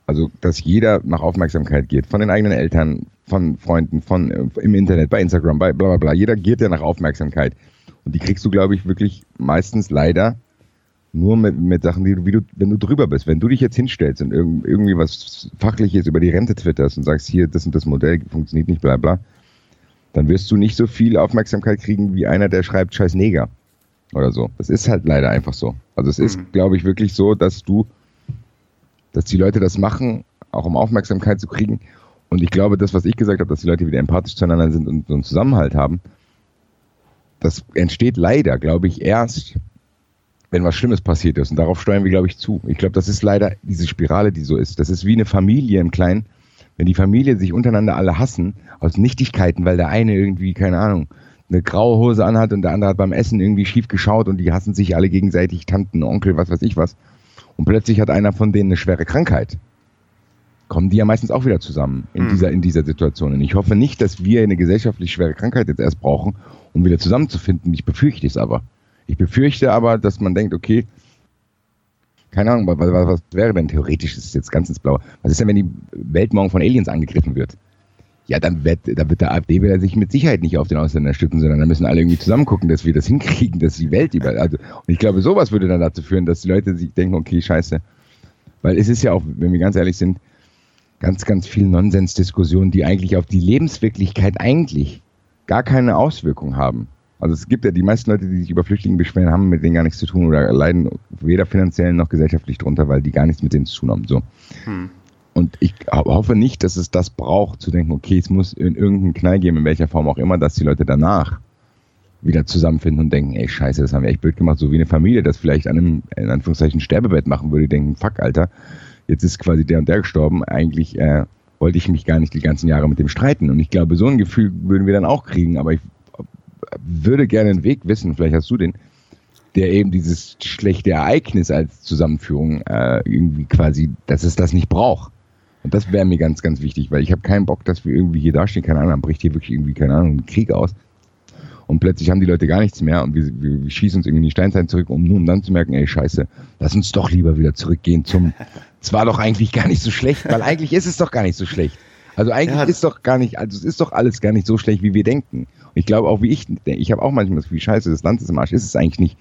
Also, dass jeder nach Aufmerksamkeit geht, von den eigenen Eltern, von Freunden, von äh, im Internet, bei Instagram, bei bla bla bla. Jeder geht ja nach Aufmerksamkeit. Und die kriegst du, glaube ich, wirklich meistens leider nur mit, mit Sachen, die du, wie du, wenn du drüber bist. Wenn du dich jetzt hinstellst und irgendwie was Fachliches über die Rente twitterst und sagst, hier, das und das Modell funktioniert nicht, bla bla, dann wirst du nicht so viel Aufmerksamkeit kriegen wie einer, der schreibt, scheiß Neger oder so. Das ist halt leider einfach so. Also es ist, mhm. glaube ich, wirklich so, dass du, dass die Leute das machen, auch um Aufmerksamkeit zu kriegen. Und ich glaube, das, was ich gesagt habe, dass die Leute wieder empathisch zueinander sind und so einen Zusammenhalt haben, das entsteht leider, glaube ich, erst, wenn was Schlimmes passiert ist. Und darauf steuern wir, glaube ich, zu. Ich glaube, das ist leider diese Spirale, die so ist. Das ist wie eine Familie im Kleinen. Wenn die Familie sich untereinander alle hassen, aus Nichtigkeiten, weil der eine irgendwie, keine Ahnung, eine graue Hose anhat und der andere hat beim Essen irgendwie schief geschaut und die hassen sich alle gegenseitig, Tanten, Onkel, was weiß ich was. Und plötzlich hat einer von denen eine schwere Krankheit. Kommen die ja meistens auch wieder zusammen in, mhm. dieser, in dieser Situation. Und ich hoffe nicht, dass wir eine gesellschaftlich schwere Krankheit jetzt erst brauchen, um wieder zusammenzufinden. Ich befürchte es aber. Ich befürchte aber, dass man denkt, okay, keine Ahnung, was, was, was wäre denn theoretisch, das ist jetzt ganz ins Blaue. Was ist denn, wenn die Welt morgen von Aliens angegriffen wird? ja, dann wird, dann wird der AfD wieder sich mit Sicherheit nicht auf den Ausländer stützen, sondern dann müssen alle irgendwie zusammen gucken, dass wir das [LAUGHS] hinkriegen, dass die Welt über, also, und ich glaube, sowas würde dann dazu führen, dass die Leute sich denken, okay, scheiße. Weil es ist ja auch, wenn wir ganz ehrlich sind, ganz, ganz viel Nonsensdiskussionen, die eigentlich auf die Lebenswirklichkeit eigentlich gar keine Auswirkung haben. Also es gibt ja die meisten Leute, die sich über Flüchtlinge beschweren, haben mit denen gar nichts zu tun oder leiden weder finanziell noch gesellschaftlich drunter, weil die gar nichts mit denen zu tun haben. So. Hm. Und ich hoffe nicht, dass es das braucht, zu denken, okay, es muss in irgendeinen Knall geben, in welcher Form auch immer, dass die Leute danach wieder zusammenfinden und denken, ey, scheiße, das haben wir echt blöd gemacht, so wie eine Familie das vielleicht an einem, in Anführungszeichen, Sterbebett machen würde, denken, fuck, Alter, jetzt ist quasi der und der gestorben, eigentlich äh, wollte ich mich gar nicht die ganzen Jahre mit dem streiten. Und ich glaube, so ein Gefühl würden wir dann auch kriegen, aber ich würde gerne einen Weg wissen, vielleicht hast du den, der eben dieses schlechte Ereignis als Zusammenführung äh, irgendwie quasi, dass es das nicht braucht. Und das wäre mir ganz, ganz wichtig, weil ich habe keinen Bock, dass wir irgendwie hier dastehen, keine Ahnung, dann bricht hier wirklich irgendwie, keine Ahnung, ein Krieg aus. Und plötzlich haben die Leute gar nichts mehr und wir, wir, wir schießen uns irgendwie in die Steinzeit zurück, um nur um dann zu merken, ey, scheiße, lass uns doch lieber wieder zurückgehen zum, [LAUGHS] es war doch eigentlich gar nicht so schlecht, weil eigentlich ist es doch gar nicht so schlecht. Also eigentlich ja. ist doch gar nicht, also es ist doch alles gar nicht so schlecht, wie wir denken. Und ich glaube auch, wie ich denke, ich habe auch manchmal das Gefühl, scheiße, das Land ist im Arsch, ist es eigentlich nicht.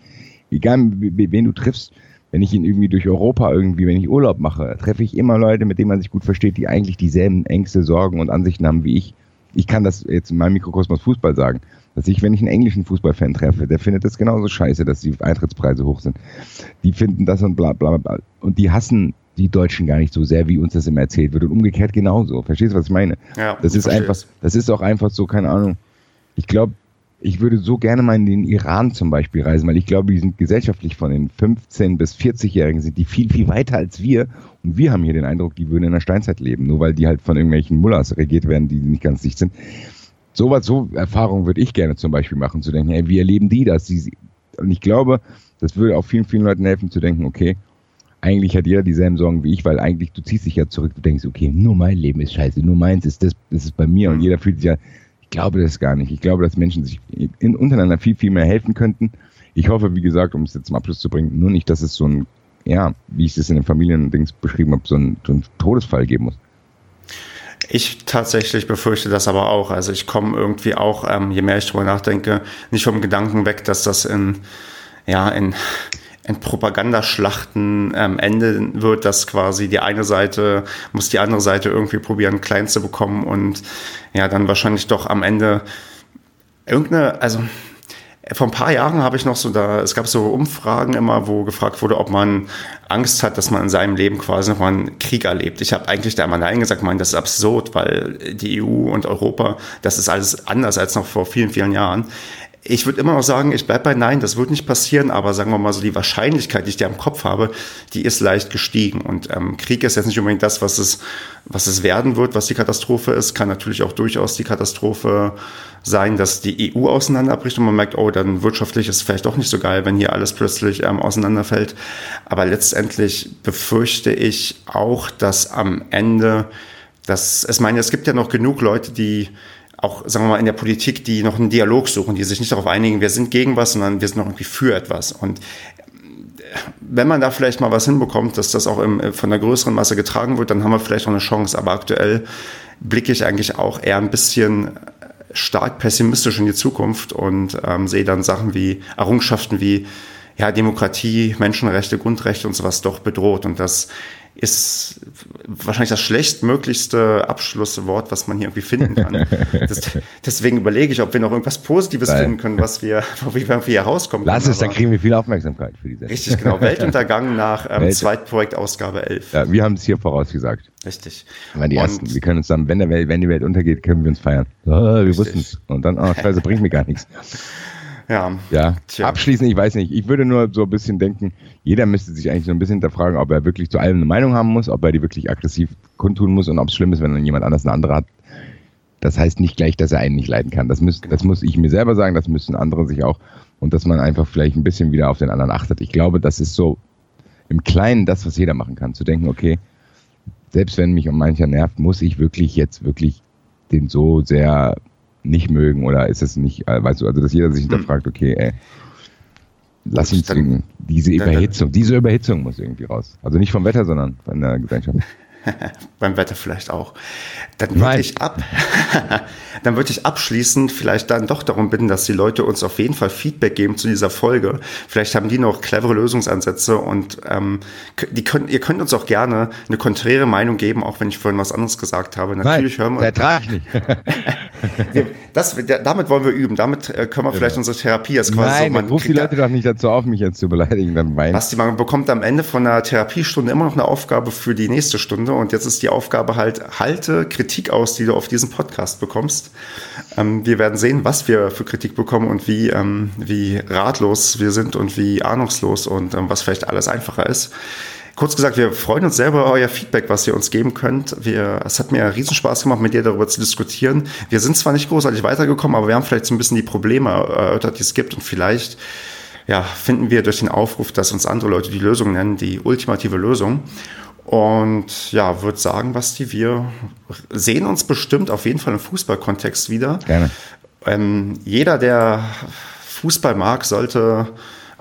Egal, wen du triffst, wenn ich ihn irgendwie durch Europa irgendwie, wenn ich Urlaub mache, treffe ich immer Leute, mit denen man sich gut versteht, die eigentlich dieselben Ängste, Sorgen und Ansichten haben wie ich. Ich kann das jetzt in meinem Mikrokosmos Fußball sagen, dass ich, wenn ich einen englischen Fußballfan treffe, der findet das genauso scheiße, dass die Eintrittspreise hoch sind. Die finden das und bla bla bla. Und die hassen die Deutschen gar nicht so sehr, wie uns das immer erzählt wird. Und umgekehrt genauso. Verstehst du, was ich meine? Ja, das ist einfach, das ist auch einfach so, keine Ahnung. Ich glaube, ich würde so gerne mal in den Iran zum Beispiel reisen, weil ich glaube, die sind gesellschaftlich von den 15- bis 40-Jährigen sind die viel, viel weiter als wir. Und wir haben hier den Eindruck, die würden in der Steinzeit leben, nur weil die halt von irgendwelchen Mullahs regiert werden, die nicht ganz dicht sind. So was, so Erfahrungen würde ich gerne zum Beispiel machen, zu denken, hey, wie erleben die das? Und ich glaube, das würde auch vielen, vielen Leuten helfen, zu denken, okay, eigentlich hat jeder dieselben Sorgen wie ich, weil eigentlich du ziehst dich ja zurück, du denkst, okay, nur mein Leben ist scheiße, nur meins ist das, das ist bei mir und mhm. jeder fühlt sich ja ich glaube das gar nicht. Ich glaube, dass Menschen sich in, untereinander viel, viel mehr helfen könnten. Ich hoffe, wie gesagt, um es jetzt zum Abschluss zu bringen, nur nicht, dass es so ein, ja, wie ich es in den Familien-Dings beschrieben habe, so ein, so ein Todesfall geben muss. Ich tatsächlich befürchte das aber auch. Also ich komme irgendwie auch, ähm, je mehr ich drüber nachdenke, nicht vom Gedanken weg, dass das in, ja, in in Propagandaschlachten ähm, enden wird, dass quasi die eine Seite muss die andere Seite irgendwie probieren, klein zu bekommen und ja, dann wahrscheinlich doch am Ende irgendeine, also vor ein paar Jahren habe ich noch so da, es gab so Umfragen immer, wo gefragt wurde, ob man Angst hat, dass man in seinem Leben quasi nochmal einen Krieg erlebt. Ich habe eigentlich da immer Nein gesagt, mein, das ist absurd, weil die EU und Europa, das ist alles anders als noch vor vielen, vielen Jahren. Ich würde immer noch sagen, ich bleibe bei Nein, das wird nicht passieren, aber sagen wir mal so, die Wahrscheinlichkeit, die ich da im Kopf habe, die ist leicht gestiegen. Und ähm, Krieg ist jetzt nicht unbedingt das, was es, was es werden wird, was die Katastrophe ist. Kann natürlich auch durchaus die Katastrophe sein, dass die EU auseinanderbricht und man merkt, oh, dann wirtschaftlich ist es vielleicht doch nicht so geil, wenn hier alles plötzlich ähm, auseinanderfällt. Aber letztendlich befürchte ich auch, dass am Ende, dass, ich meine, es gibt ja noch genug Leute, die auch, sagen wir mal, in der Politik, die noch einen Dialog suchen, die sich nicht darauf einigen, wir sind gegen was, sondern wir sind noch irgendwie für etwas. Und äh, wenn man da vielleicht mal was hinbekommt, dass das auch im, äh, von der größeren Masse getragen wird, dann haben wir vielleicht noch eine Chance. Aber aktuell blicke ich eigentlich auch eher ein bisschen stark pessimistisch in die Zukunft und ähm, sehe dann Sachen wie Errungenschaften wie ja, Demokratie, Menschenrechte, Grundrechte und sowas doch bedroht. Und das ist wahrscheinlich das schlechtmöglichste Abschlusswort, was man hier irgendwie finden kann. [LAUGHS] das, deswegen überlege ich, ob wir noch irgendwas Positives Nein. finden können, was wir, wie wir hier rauskommen Lass können. es, dann kriegen wir viel Aufmerksamkeit für diese. Richtig, genau. Weltuntergang [LAUGHS] nach ähm, Welt. Zweitprojektausgabe 11. Ja, wir haben es hier vorausgesagt. Richtig. Wir die Ersten. Wir können uns dann, wenn, der Welt, wenn die Welt untergeht, können wir uns feiern. Oh, wir wussten es. Und dann, oh, scheiße, bringt mir gar nichts. [LAUGHS] Ja. Ja. Tja. Abschließend, ich weiß nicht. Ich würde nur so ein bisschen denken, jeder müsste sich eigentlich so ein bisschen hinterfragen, ob er wirklich zu allem eine Meinung haben muss, ob er die wirklich aggressiv kundtun muss und ob es schlimm ist, wenn dann jemand anders eine andere hat. Das heißt nicht gleich, dass er einen nicht leiden kann. Das, müß, das muss ich mir selber sagen, das müssen andere sich auch. Und dass man einfach vielleicht ein bisschen wieder auf den anderen achtet. Ich glaube, das ist so im Kleinen das, was jeder machen kann. Zu denken, okay, selbst wenn mich um mancher nervt, muss ich wirklich jetzt wirklich den so sehr nicht mögen oder ist es nicht, äh, weißt du, also dass jeder sich hm. hinterfragt, okay, ey, lass ihn zwingen. Diese Überhitzung, diese Überhitzung muss irgendwie raus. Also nicht vom Wetter, sondern von der Gesellschaft. [LAUGHS] beim Wetter vielleicht auch. Dann würde ich ab, [LAUGHS] dann würde ich abschließend vielleicht dann doch darum bitten, dass die Leute uns auf jeden Fall Feedback geben zu dieser Folge. Vielleicht haben die noch clevere Lösungsansätze und ähm, die können, ihr könnt uns auch gerne eine konträre Meinung geben, auch wenn ich vorhin was anderes gesagt habe. Natürlich Nein, hören wir. Ertrag ich nicht. [LAUGHS] das, damit wollen wir üben. Damit äh, können wir vielleicht genau. unsere Therapie als quasi Nein, so. Man ruft die Leute doch nicht dazu auf, mich jetzt zu beleidigen. Dann Basti, man bekommt am Ende von einer Therapiestunde immer noch eine Aufgabe für die nächste Stunde und jetzt ist die Aufgabe halt, halte Kritik aus, die du auf diesem Podcast bekommst. Ähm, wir werden sehen, was wir für Kritik bekommen und wie, ähm, wie ratlos wir sind und wie ahnungslos und ähm, was vielleicht alles einfacher ist. Kurz gesagt, wir freuen uns sehr über euer Feedback, was ihr uns geben könnt. Wir, es hat mir riesen Spaß gemacht, mit dir darüber zu diskutieren. Wir sind zwar nicht großartig weitergekommen, aber wir haben vielleicht so ein bisschen die Probleme erörtert, die es gibt und vielleicht ja, finden wir durch den Aufruf, dass uns andere Leute die Lösung nennen, die ultimative Lösung. Und ja, würde sagen, Basti, wir sehen uns bestimmt auf jeden Fall im Fußballkontext wieder. Gerne. Ähm, jeder, der Fußball mag, sollte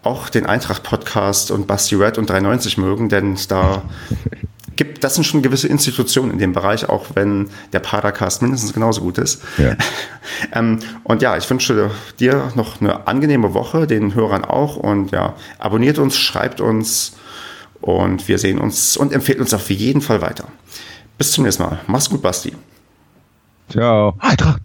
auch den Eintracht-Podcast und Basti Red und 390 mögen, denn da [LAUGHS] gibt, das sind schon gewisse Institutionen in dem Bereich, auch wenn der Padercast mindestens genauso gut ist. Ja. [LAUGHS] ähm, und ja, ich wünsche dir noch eine angenehme Woche, den Hörern auch und ja, abonniert uns, schreibt uns, und wir sehen uns und empfehlen uns auf jeden Fall weiter. Bis zum nächsten Mal. Mach's gut, Basti. Ciao. Eintracht.